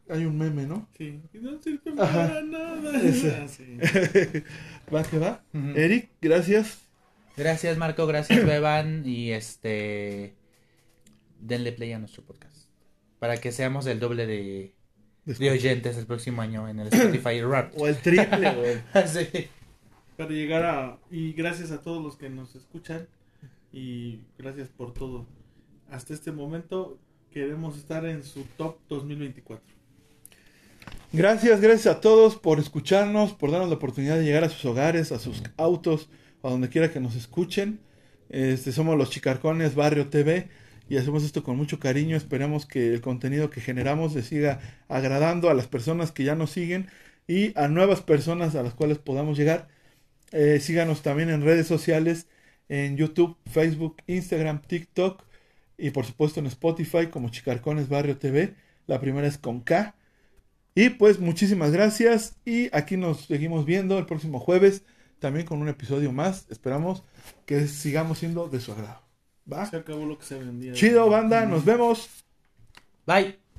Hay un meme, ¿no? Sí. Y no sirve para nada. Ese. Ah, sí. va que va. Eric, gracias. Gracias, Marco. Gracias, Beban. Y este. Denle play a nuestro podcast. Para que seamos el doble de, de oyentes el próximo año en el Spotify Rap. O el triple, güey. sí. Para llegar a... Y gracias a todos los que nos escuchan. Y gracias por todo. Hasta este momento queremos estar en su top 2024. Gracias, gracias a todos por escucharnos, por darnos la oportunidad de llegar a sus hogares, a sus autos, a donde quiera que nos escuchen. Este, somos los Chicarcones Barrio TV y hacemos esto con mucho cariño. Esperamos que el contenido que generamos les siga agradando a las personas que ya nos siguen y a nuevas personas a las cuales podamos llegar. Eh, síganos también en redes sociales, en YouTube, Facebook, Instagram, TikTok y por supuesto en Spotify como Chicarcones Barrio TV. La primera es con K. Y pues muchísimas gracias y aquí nos seguimos viendo el próximo jueves también con un episodio más. Esperamos que sigamos siendo de su agrado. ¿Va? Se acabó lo que se vendía. Chido, banda, nos vemos. Bye.